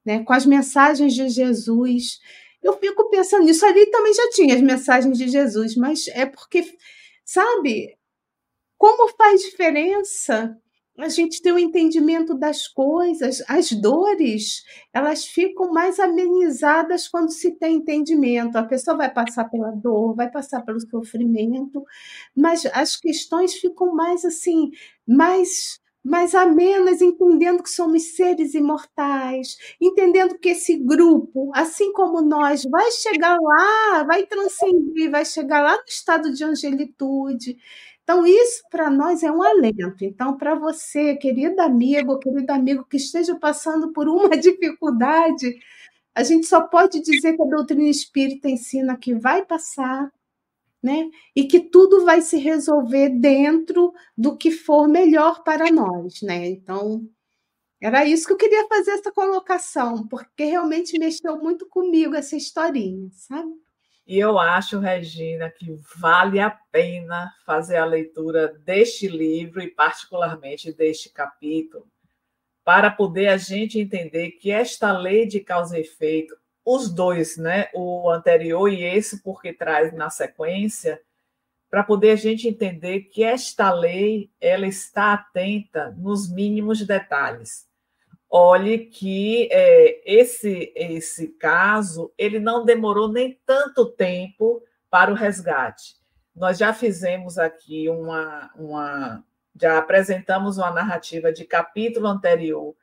né? com as mensagens de Jesus eu fico pensando nisso. Ali também já tinha as mensagens de Jesus, mas é porque, sabe, como faz diferença a gente ter o um entendimento das coisas, as dores, elas ficam mais amenizadas quando se tem entendimento. A pessoa vai passar pela dor, vai passar pelo sofrimento, mas as questões ficam mais assim, mais mais amenas, entendendo que somos seres imortais, entendendo que esse grupo, assim como nós, vai chegar lá, vai transcender, vai chegar lá no estado de angelitude. Então, isso para nós é um alento. Então, para você, querido amigo, querido amigo que esteja passando por uma dificuldade, a gente só pode dizer que a doutrina espírita ensina que vai passar, né? E que tudo vai se resolver dentro do que for melhor para nós, né? Então, era isso que eu queria fazer essa colocação, porque realmente mexeu muito comigo essa historinha, sabe? E eu acho, Regina, que vale a pena fazer a leitura deste livro e, particularmente, deste capítulo, para poder a gente entender que esta lei de causa e efeito os dois, né? O anterior e esse, porque traz na sequência, para poder a gente entender que esta lei ela está atenta nos mínimos detalhes. Olhe que é, esse esse caso ele não demorou nem tanto tempo para o resgate. Nós já fizemos aqui uma, uma já apresentamos uma narrativa de capítulo anterior,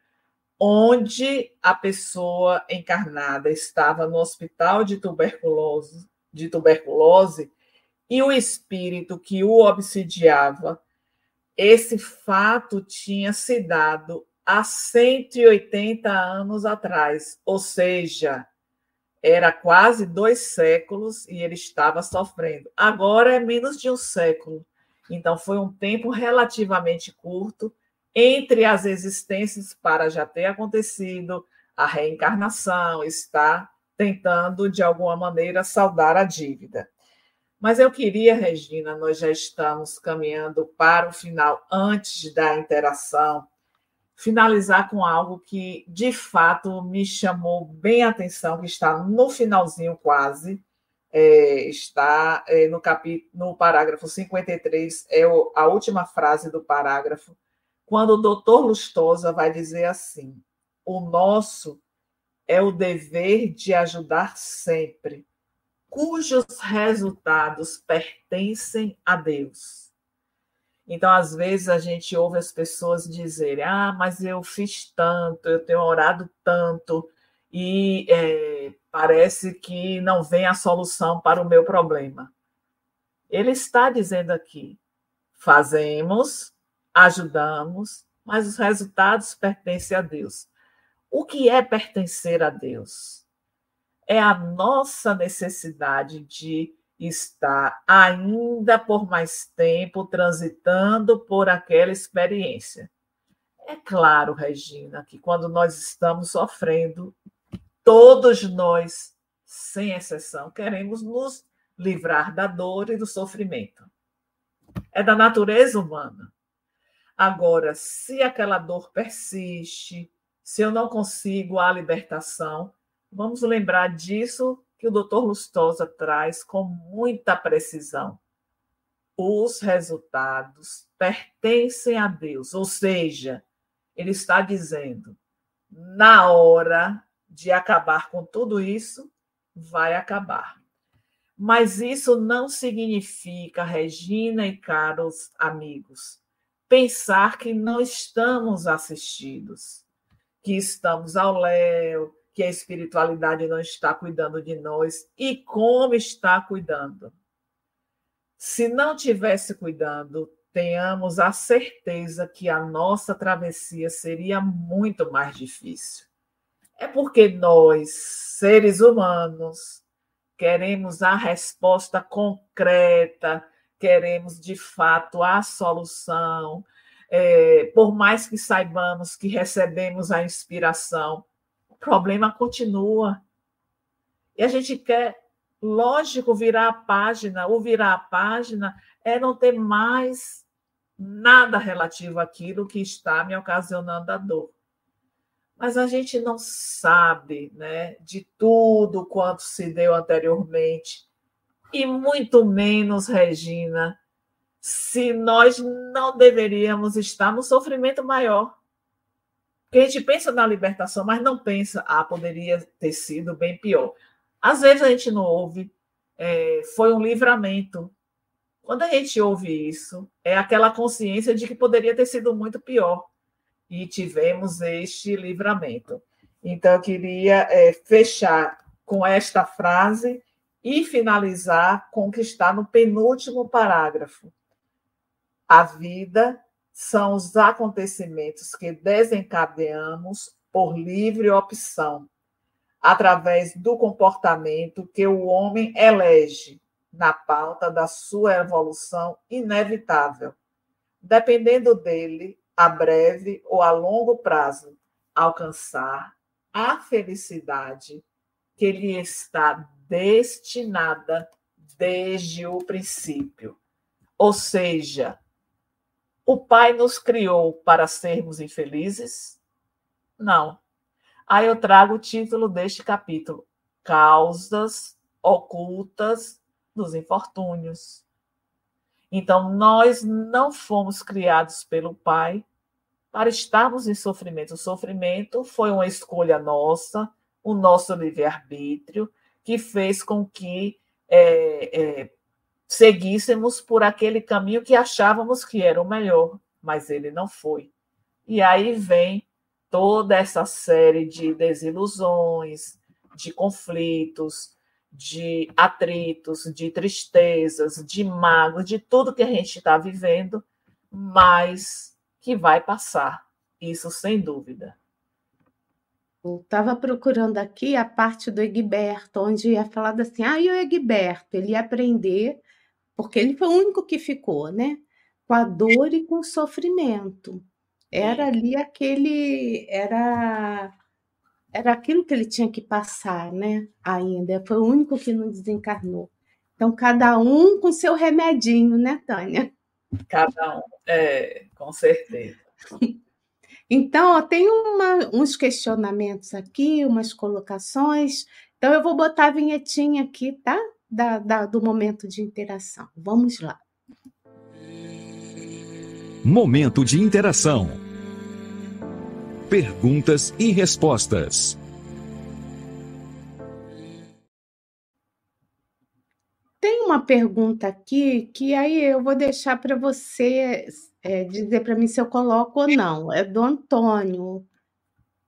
onde a pessoa encarnada estava no hospital de tuberculose, de tuberculose e o espírito que o obsidiava, esse fato tinha se dado há 180 anos atrás, ou seja, era quase dois séculos e ele estava sofrendo. Agora é menos de um século. Então, foi um tempo relativamente curto entre as existências para já ter acontecido, a reencarnação, está tentando, de alguma maneira, saldar a dívida. Mas eu queria, Regina, nós já estamos caminhando para o final, antes da interação, finalizar com algo que, de fato, me chamou bem a atenção, que está no finalzinho quase, é, está é, no, capítulo, no parágrafo 53, é o, a última frase do parágrafo, quando o doutor Lustosa vai dizer assim: o nosso é o dever de ajudar sempre, cujos resultados pertencem a Deus. Então, às vezes, a gente ouve as pessoas dizerem: Ah, mas eu fiz tanto, eu tenho orado tanto, e é, parece que não vem a solução para o meu problema. Ele está dizendo aqui: fazemos, ajudamos, mas os resultados pertencem a Deus. O que é pertencer a Deus? É a nossa necessidade de estar ainda por mais tempo transitando por aquela experiência. É claro, Regina, que quando nós estamos sofrendo, todos nós, sem exceção, queremos nos livrar da dor e do sofrimento. É da natureza humana. Agora, se aquela dor persiste, se eu não consigo a libertação, vamos lembrar disso que o doutor Lustosa traz com muita precisão. Os resultados pertencem a Deus, ou seja, ele está dizendo, na hora de acabar com tudo isso, vai acabar. Mas isso não significa, Regina e caros amigos, pensar que não estamos assistidos, que estamos ao léu, que a espiritualidade não está cuidando de nós e como está cuidando. Se não tivesse cuidando, tenhamos a certeza que a nossa travessia seria muito mais difícil. É porque nós, seres humanos, queremos a resposta concreta, queremos de fato a solução, é, por mais que saibamos que recebemos a inspiração, problema continua. E a gente quer, lógico, virar a página. O virar a página é não ter mais nada relativo àquilo que está me ocasionando a dor. Mas a gente não sabe né, de tudo quanto se deu anteriormente, e muito menos, Regina, se nós não deveríamos estar no sofrimento maior. Porque a gente pensa na libertação, mas não pensa, ah, poderia ter sido bem pior. Às vezes a gente não ouve, é, foi um livramento. Quando a gente ouve isso, é aquela consciência de que poderia ter sido muito pior. E tivemos este livramento. Então, eu queria é, fechar com esta frase e finalizar com o que está no penúltimo parágrafo. A vida são os acontecimentos que desencadeamos por livre opção, através do comportamento que o homem elege na pauta da sua evolução inevitável, dependendo dele, a breve ou a longo prazo, alcançar a felicidade que lhe está destinada desde o princípio. Ou seja, o Pai nos criou para sermos infelizes? Não. Aí eu trago o título deste capítulo: Causas ocultas dos infortúnios. Então, nós não fomos criados pelo Pai para estarmos em sofrimento. O sofrimento foi uma escolha nossa, o nosso livre-arbítrio, que fez com que é, é, seguíssemos por aquele caminho que achávamos que era o melhor, mas ele não foi. E aí vem toda essa série de desilusões, de conflitos, de atritos, de tristezas, de mágoas, de tudo que a gente está vivendo, mas que vai passar, isso sem dúvida. Eu estava procurando aqui a parte do Egberto, onde ia falar assim: ah, e o Egberto, ele ia aprender, porque ele foi o único que ficou, né? Com a dor e com o sofrimento. Era ali aquele. Era era aquilo que ele tinha que passar, né? Ainda. Foi o único que não desencarnou. Então, cada um com seu remedinho, né, Tânia? Cada um, é, com certeza. Então, ó, tem uma, uns questionamentos aqui, umas colocações. Então, eu vou botar a vinhetinha aqui, tá? Da, da, do momento de interação. Vamos lá. Momento de interação perguntas e respostas. Tem uma pergunta aqui que aí eu vou deixar para você é, dizer para mim se eu coloco ou não. É do Antônio.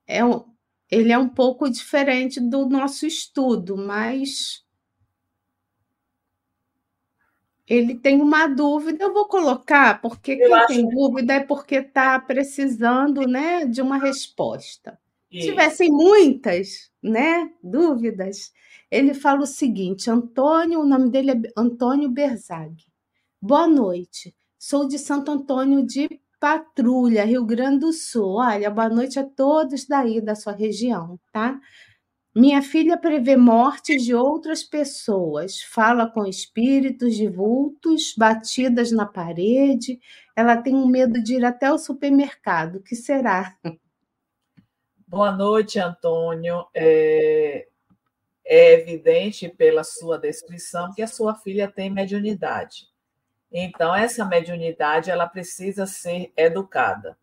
É um, ele é um pouco diferente do nosso estudo, mas ele tem uma dúvida, eu vou colocar, porque eu quem tem dúvida é porque está precisando né, de uma resposta. Isso. Tivessem muitas né, dúvidas, ele fala o seguinte: Antônio, o nome dele é Antônio Berzag. Boa noite, sou de Santo Antônio de Patrulha, Rio Grande do Sul. Olha, boa noite a todos daí da sua região, tá? Minha filha prevê mortes de outras pessoas, fala com espíritos de vultos, batidas na parede. Ela tem um medo de ir até o supermercado. O que será? Boa noite, Antônio. É, é evidente pela sua descrição que a sua filha tem mediunidade. Então, essa mediunidade ela precisa ser educada.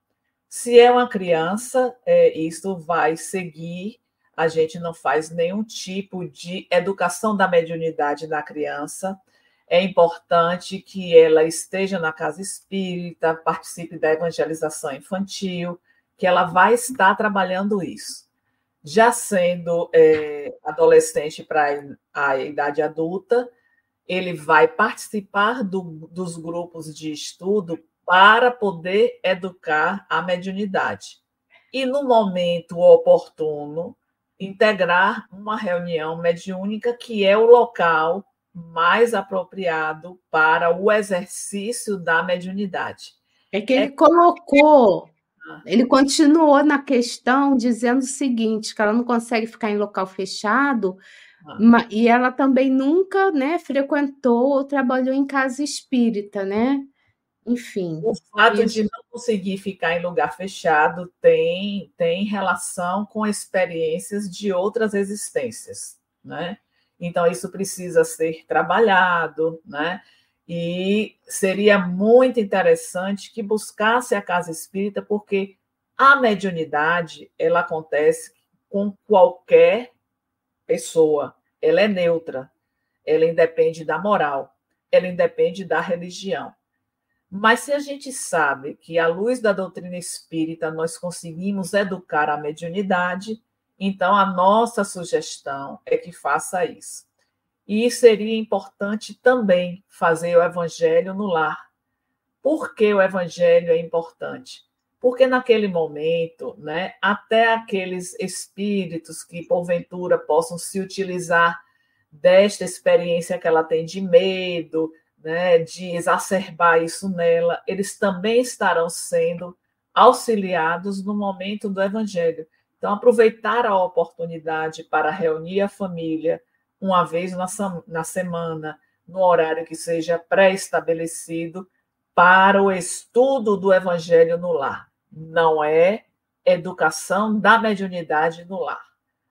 Se é uma criança, é, isso vai seguir a gente não faz nenhum tipo de educação da mediunidade na criança. É importante que ela esteja na casa espírita, participe da evangelização infantil, que ela vai estar trabalhando isso. Já sendo é, adolescente para a idade adulta, ele vai participar do, dos grupos de estudo para poder educar a mediunidade. E no momento oportuno, integrar uma reunião mediúnica que é o local mais apropriado para o exercício da mediunidade. É que ele é... colocou, ah. ele continuou na questão dizendo o seguinte, que ela não consegue ficar em local fechado, ah. e ela também nunca, né, frequentou ou trabalhou em casa espírita, né? Enfim. O fato isso. de não conseguir ficar em lugar fechado tem, tem relação com experiências de outras existências, né? Então, isso precisa ser trabalhado, né? E seria muito interessante que buscasse a casa espírita, porque a mediunidade, ela acontece com qualquer pessoa, ela é neutra, ela independe da moral, ela independe da religião. Mas se a gente sabe que, à luz da doutrina espírita, nós conseguimos educar a mediunidade, então a nossa sugestão é que faça isso. E seria importante também fazer o evangelho no lar. Por que o evangelho é importante? Porque naquele momento, né, até aqueles espíritos que porventura possam se utilizar desta experiência que ela tem de medo, né, de exacerbar isso nela, eles também estarão sendo auxiliados no momento do evangelho. Então, aproveitar a oportunidade para reunir a família uma vez na semana, no horário que seja pré-estabelecido, para o estudo do evangelho no lar. Não é educação da mediunidade no lar.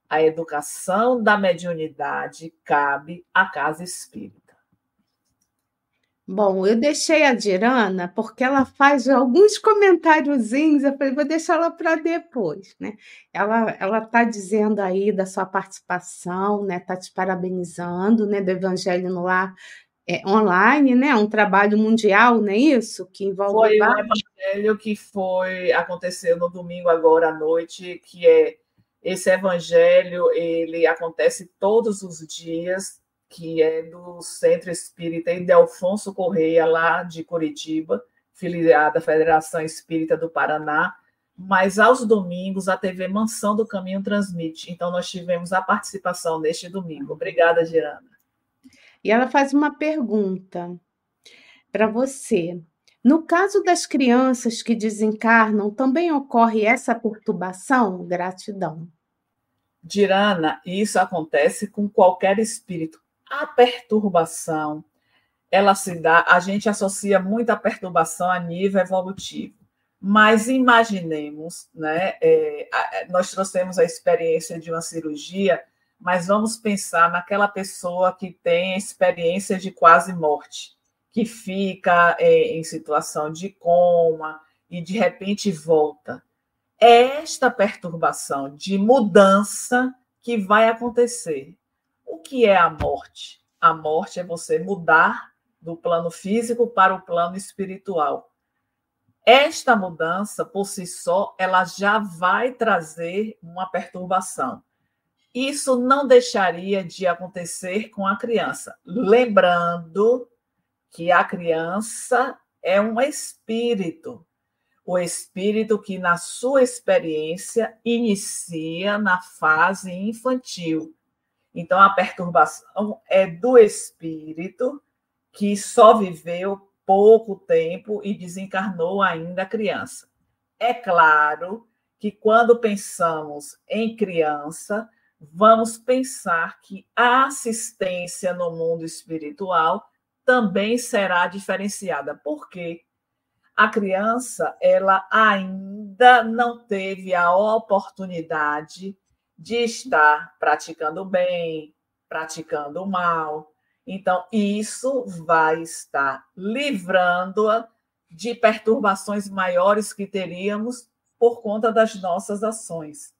A educação da mediunidade cabe à casa espírita. Bom, eu deixei a Dirana porque ela faz alguns comentáriozinhos, eu falei, vou deixar ela para depois, né? Ela ela está dizendo aí da sua participação, né? Está te parabenizando, né? Do Evangelho no Lar é, online, né? Um trabalho mundial, não é isso? Que envolve foi um evangelho que foi aconteceu no domingo agora à noite, que é esse evangelho, ele acontece todos os dias que é do Centro Espírita Ildefonso Correia, lá de Curitiba, filiada à Federação Espírita do Paraná, mas aos domingos a TV Mansão do Caminho transmite. Então, nós tivemos a participação neste domingo. Obrigada, Girana. E ela faz uma pergunta para você. No caso das crianças que desencarnam, também ocorre essa perturbação? Gratidão. Dirana, isso acontece com qualquer espírito. A perturbação, ela se dá, a gente associa muito a perturbação a nível evolutivo. Mas imaginemos, né? É, nós trouxemos a experiência de uma cirurgia, mas vamos pensar naquela pessoa que tem experiência de quase morte, que fica é, em situação de coma e de repente volta. É esta perturbação de mudança que vai acontecer. O que é a morte? A morte é você mudar do plano físico para o plano espiritual. Esta mudança, por si só, ela já vai trazer uma perturbação. Isso não deixaria de acontecer com a criança. Lembrando que a criança é um espírito. O espírito que, na sua experiência, inicia na fase infantil. Então, a perturbação é do espírito que só viveu pouco tempo e desencarnou ainda criança. É claro que quando pensamos em criança, vamos pensar que a assistência no mundo espiritual também será diferenciada. Por quê? A criança, ela ainda não teve a oportunidade de estar praticando bem, praticando mal. Então, isso vai estar livrando-a de perturbações maiores que teríamos por conta das nossas ações.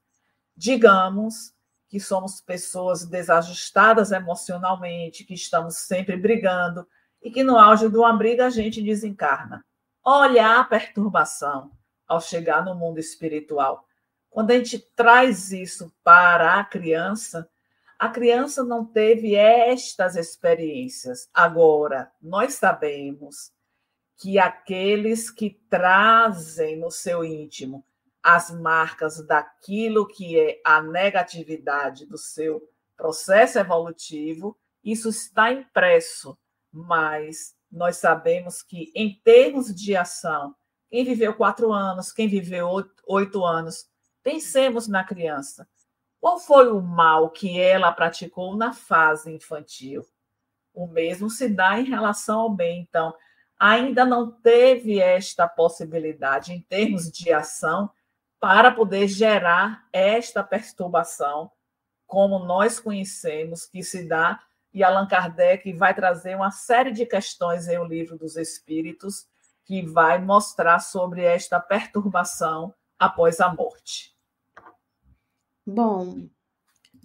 Digamos que somos pessoas desajustadas emocionalmente, que estamos sempre brigando e que no auge de uma briga a gente desencarna. Olha a perturbação ao chegar no mundo espiritual. Quando a gente traz isso para a criança, a criança não teve estas experiências. Agora, nós sabemos que aqueles que trazem no seu íntimo as marcas daquilo que é a negatividade do seu processo evolutivo, isso está impresso, mas nós sabemos que, em termos de ação, quem viveu quatro anos, quem viveu oito anos, Pensemos na criança. Qual foi o mal que ela praticou na fase infantil? O mesmo se dá em relação ao bem. Então, ainda não teve esta possibilidade em termos de ação para poder gerar esta perturbação, como nós conhecemos, que se dá, e Allan Kardec vai trazer uma série de questões em O Livro dos Espíritos, que vai mostrar sobre esta perturbação após a morte. Bom,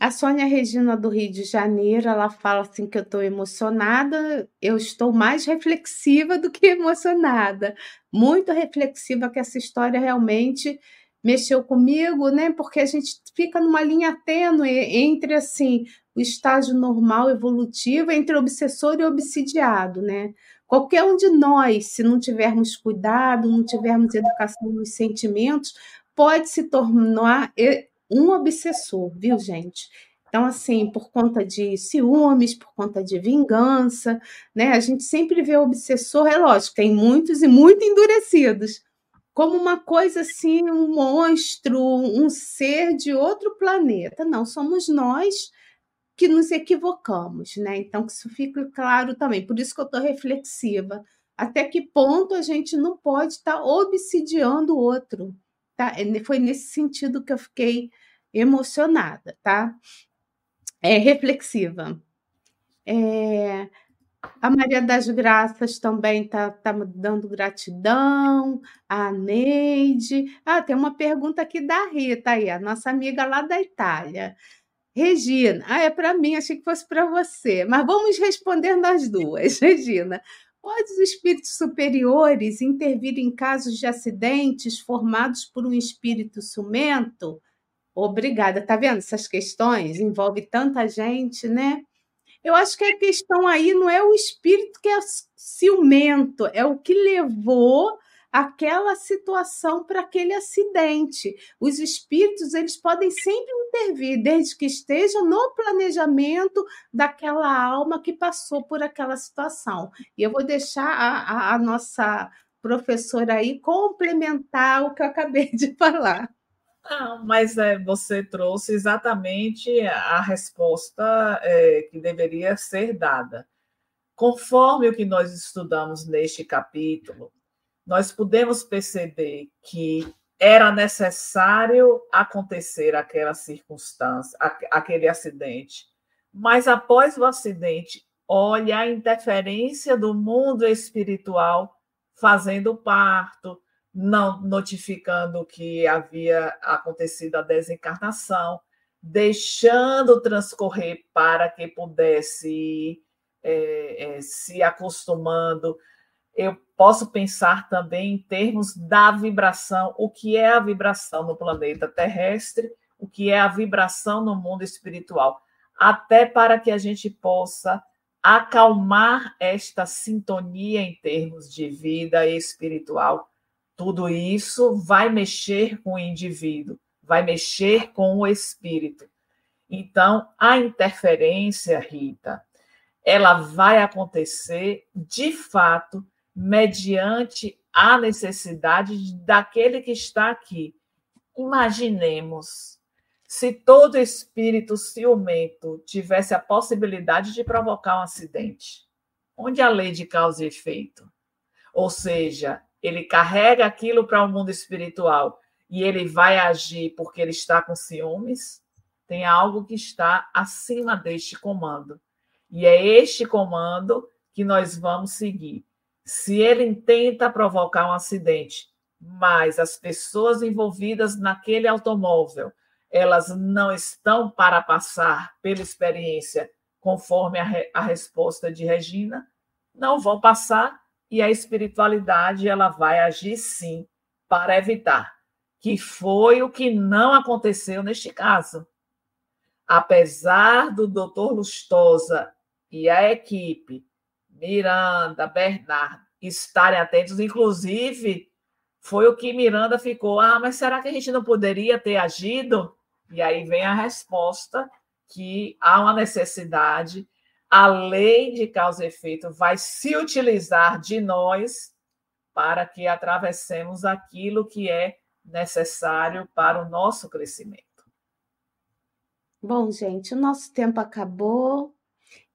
a Sônia Regina do Rio de Janeiro, ela fala assim que eu estou emocionada, eu estou mais reflexiva do que emocionada, muito reflexiva que essa história realmente mexeu comigo, né? Porque a gente fica numa linha tênue entre assim o estágio normal evolutivo entre obsessor e obsidiado, né? Qualquer um de nós, se não tivermos cuidado, não tivermos educação nos sentimentos, pode se tornar um obsessor, viu, gente? Então, assim, por conta de ciúmes, por conta de vingança, né? A gente sempre vê o obsessor, é lógico, tem muitos e muito endurecidos, como uma coisa assim, um monstro, um ser de outro planeta. Não, somos nós que nos equivocamos, né? Então, que isso fique claro também. Por isso que eu estou reflexiva. Até que ponto a gente não pode estar tá obsidiando o outro? Tá? É, foi nesse sentido que eu fiquei emocionada, tá? É reflexiva. É, A Maria das Graças também está tá dando gratidão. A Neide. Ah, tem uma pergunta aqui da Rita aí, a nossa amiga lá da Itália. Regina, ah, é para mim, achei que fosse para você, mas vamos responder nós duas. Regina, pode os espíritos superiores intervir em casos de acidentes formados por um espírito ciumento? Obrigada. Tá vendo essas questões? Envolve tanta gente, né? Eu acho que a questão aí não é o espírito que é ciumento, é o que levou aquela situação para aquele acidente. Os espíritos, eles podem sempre intervir, desde que esteja no planejamento daquela alma que passou por aquela situação. E eu vou deixar a, a, a nossa professora aí complementar o que eu acabei de falar. Não, mas é, você trouxe exatamente a resposta é, que deveria ser dada. Conforme o que nós estudamos neste capítulo, nós podemos perceber que era necessário acontecer aquela circunstância, aquele acidente. Mas após o acidente, olha a interferência do mundo espiritual fazendo parto, não notificando que havia acontecido a desencarnação, deixando transcorrer para que pudesse é, é, se acostumando. Eu posso pensar também em termos da vibração, o que é a vibração no planeta terrestre, o que é a vibração no mundo espiritual, até para que a gente possa acalmar esta sintonia em termos de vida espiritual tudo isso vai mexer com o indivíduo, vai mexer com o espírito. Então, a interferência, Rita, ela vai acontecer de fato mediante a necessidade daquele que está aqui. Imaginemos se todo espírito ciumento tivesse a possibilidade de provocar um acidente, onde a lei de causa e efeito, ou seja, ele carrega aquilo para o mundo espiritual e ele vai agir porque ele está com ciúmes, tem algo que está acima deste comando. E é este comando que nós vamos seguir. Se ele tenta provocar um acidente, mas as pessoas envolvidas naquele automóvel, elas não estão para passar pela experiência conforme a, re a resposta de Regina, não vão passar e a espiritualidade ela vai agir sim para evitar, que foi o que não aconteceu neste caso. Apesar do doutor Lustosa e a equipe, Miranda, Bernardo, estarem atentos, inclusive foi o que Miranda ficou, ah, mas será que a gente não poderia ter agido? E aí vem a resposta que há uma necessidade a lei de causa e efeito vai se utilizar de nós para que atravessemos aquilo que é necessário para o nosso crescimento. Bom, gente, o nosso tempo acabou.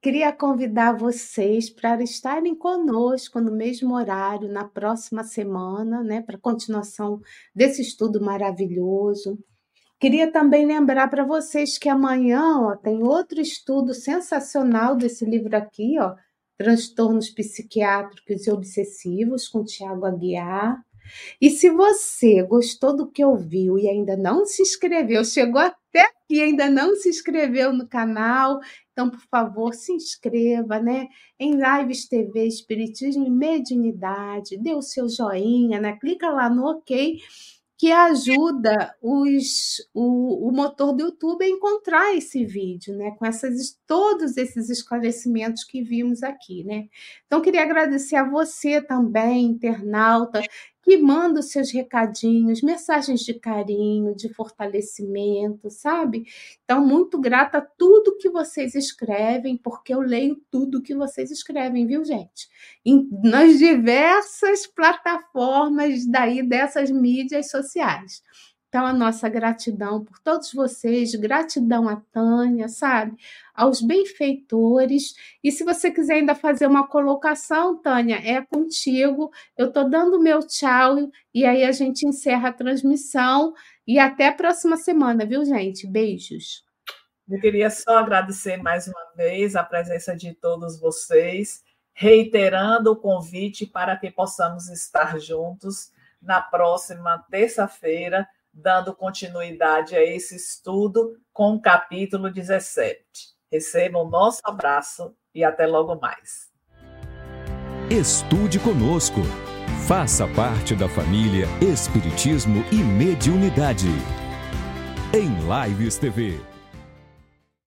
Queria convidar vocês para estarem conosco no mesmo horário na próxima semana, né, para continuação desse estudo maravilhoso. Queria também lembrar para vocês que amanhã ó, tem outro estudo sensacional desse livro aqui, ó, Transtornos Psiquiátricos e Obsessivos, com Tiago Aguiar. E se você gostou do que ouviu e ainda não se inscreveu, chegou até aqui e ainda não se inscreveu no canal, então, por favor, se inscreva, né? Em Lives TV Espiritismo e Mediunidade, dê o seu joinha, né? Clica lá no OK que ajuda os, o, o motor do YouTube a encontrar esse vídeo, né? Com essas, todos esses esclarecimentos que vimos aqui, né? Então, queria agradecer a você também, internauta, manda os seus recadinhos, mensagens de carinho, de fortalecimento, sabe? Então, muito grata a tudo que vocês escrevem, porque eu leio tudo que vocês escrevem, viu, gente? Em, nas diversas plataformas daí dessas mídias sociais. Então, a nossa gratidão por todos vocês, gratidão a Tânia, sabe? Aos benfeitores. E se você quiser ainda fazer uma colocação, Tânia, é contigo. Eu estou dando meu tchau e aí a gente encerra a transmissão. E até a próxima semana, viu, gente? Beijos. Eu queria só agradecer mais uma vez a presença de todos vocês reiterando o convite para que possamos estar juntos na próxima terça-feira, dando continuidade a esse estudo com o capítulo 17. Recebam nosso abraço e até logo mais. Estude conosco. Faça parte da família Espiritismo e Mediunidade. Em Lives TV.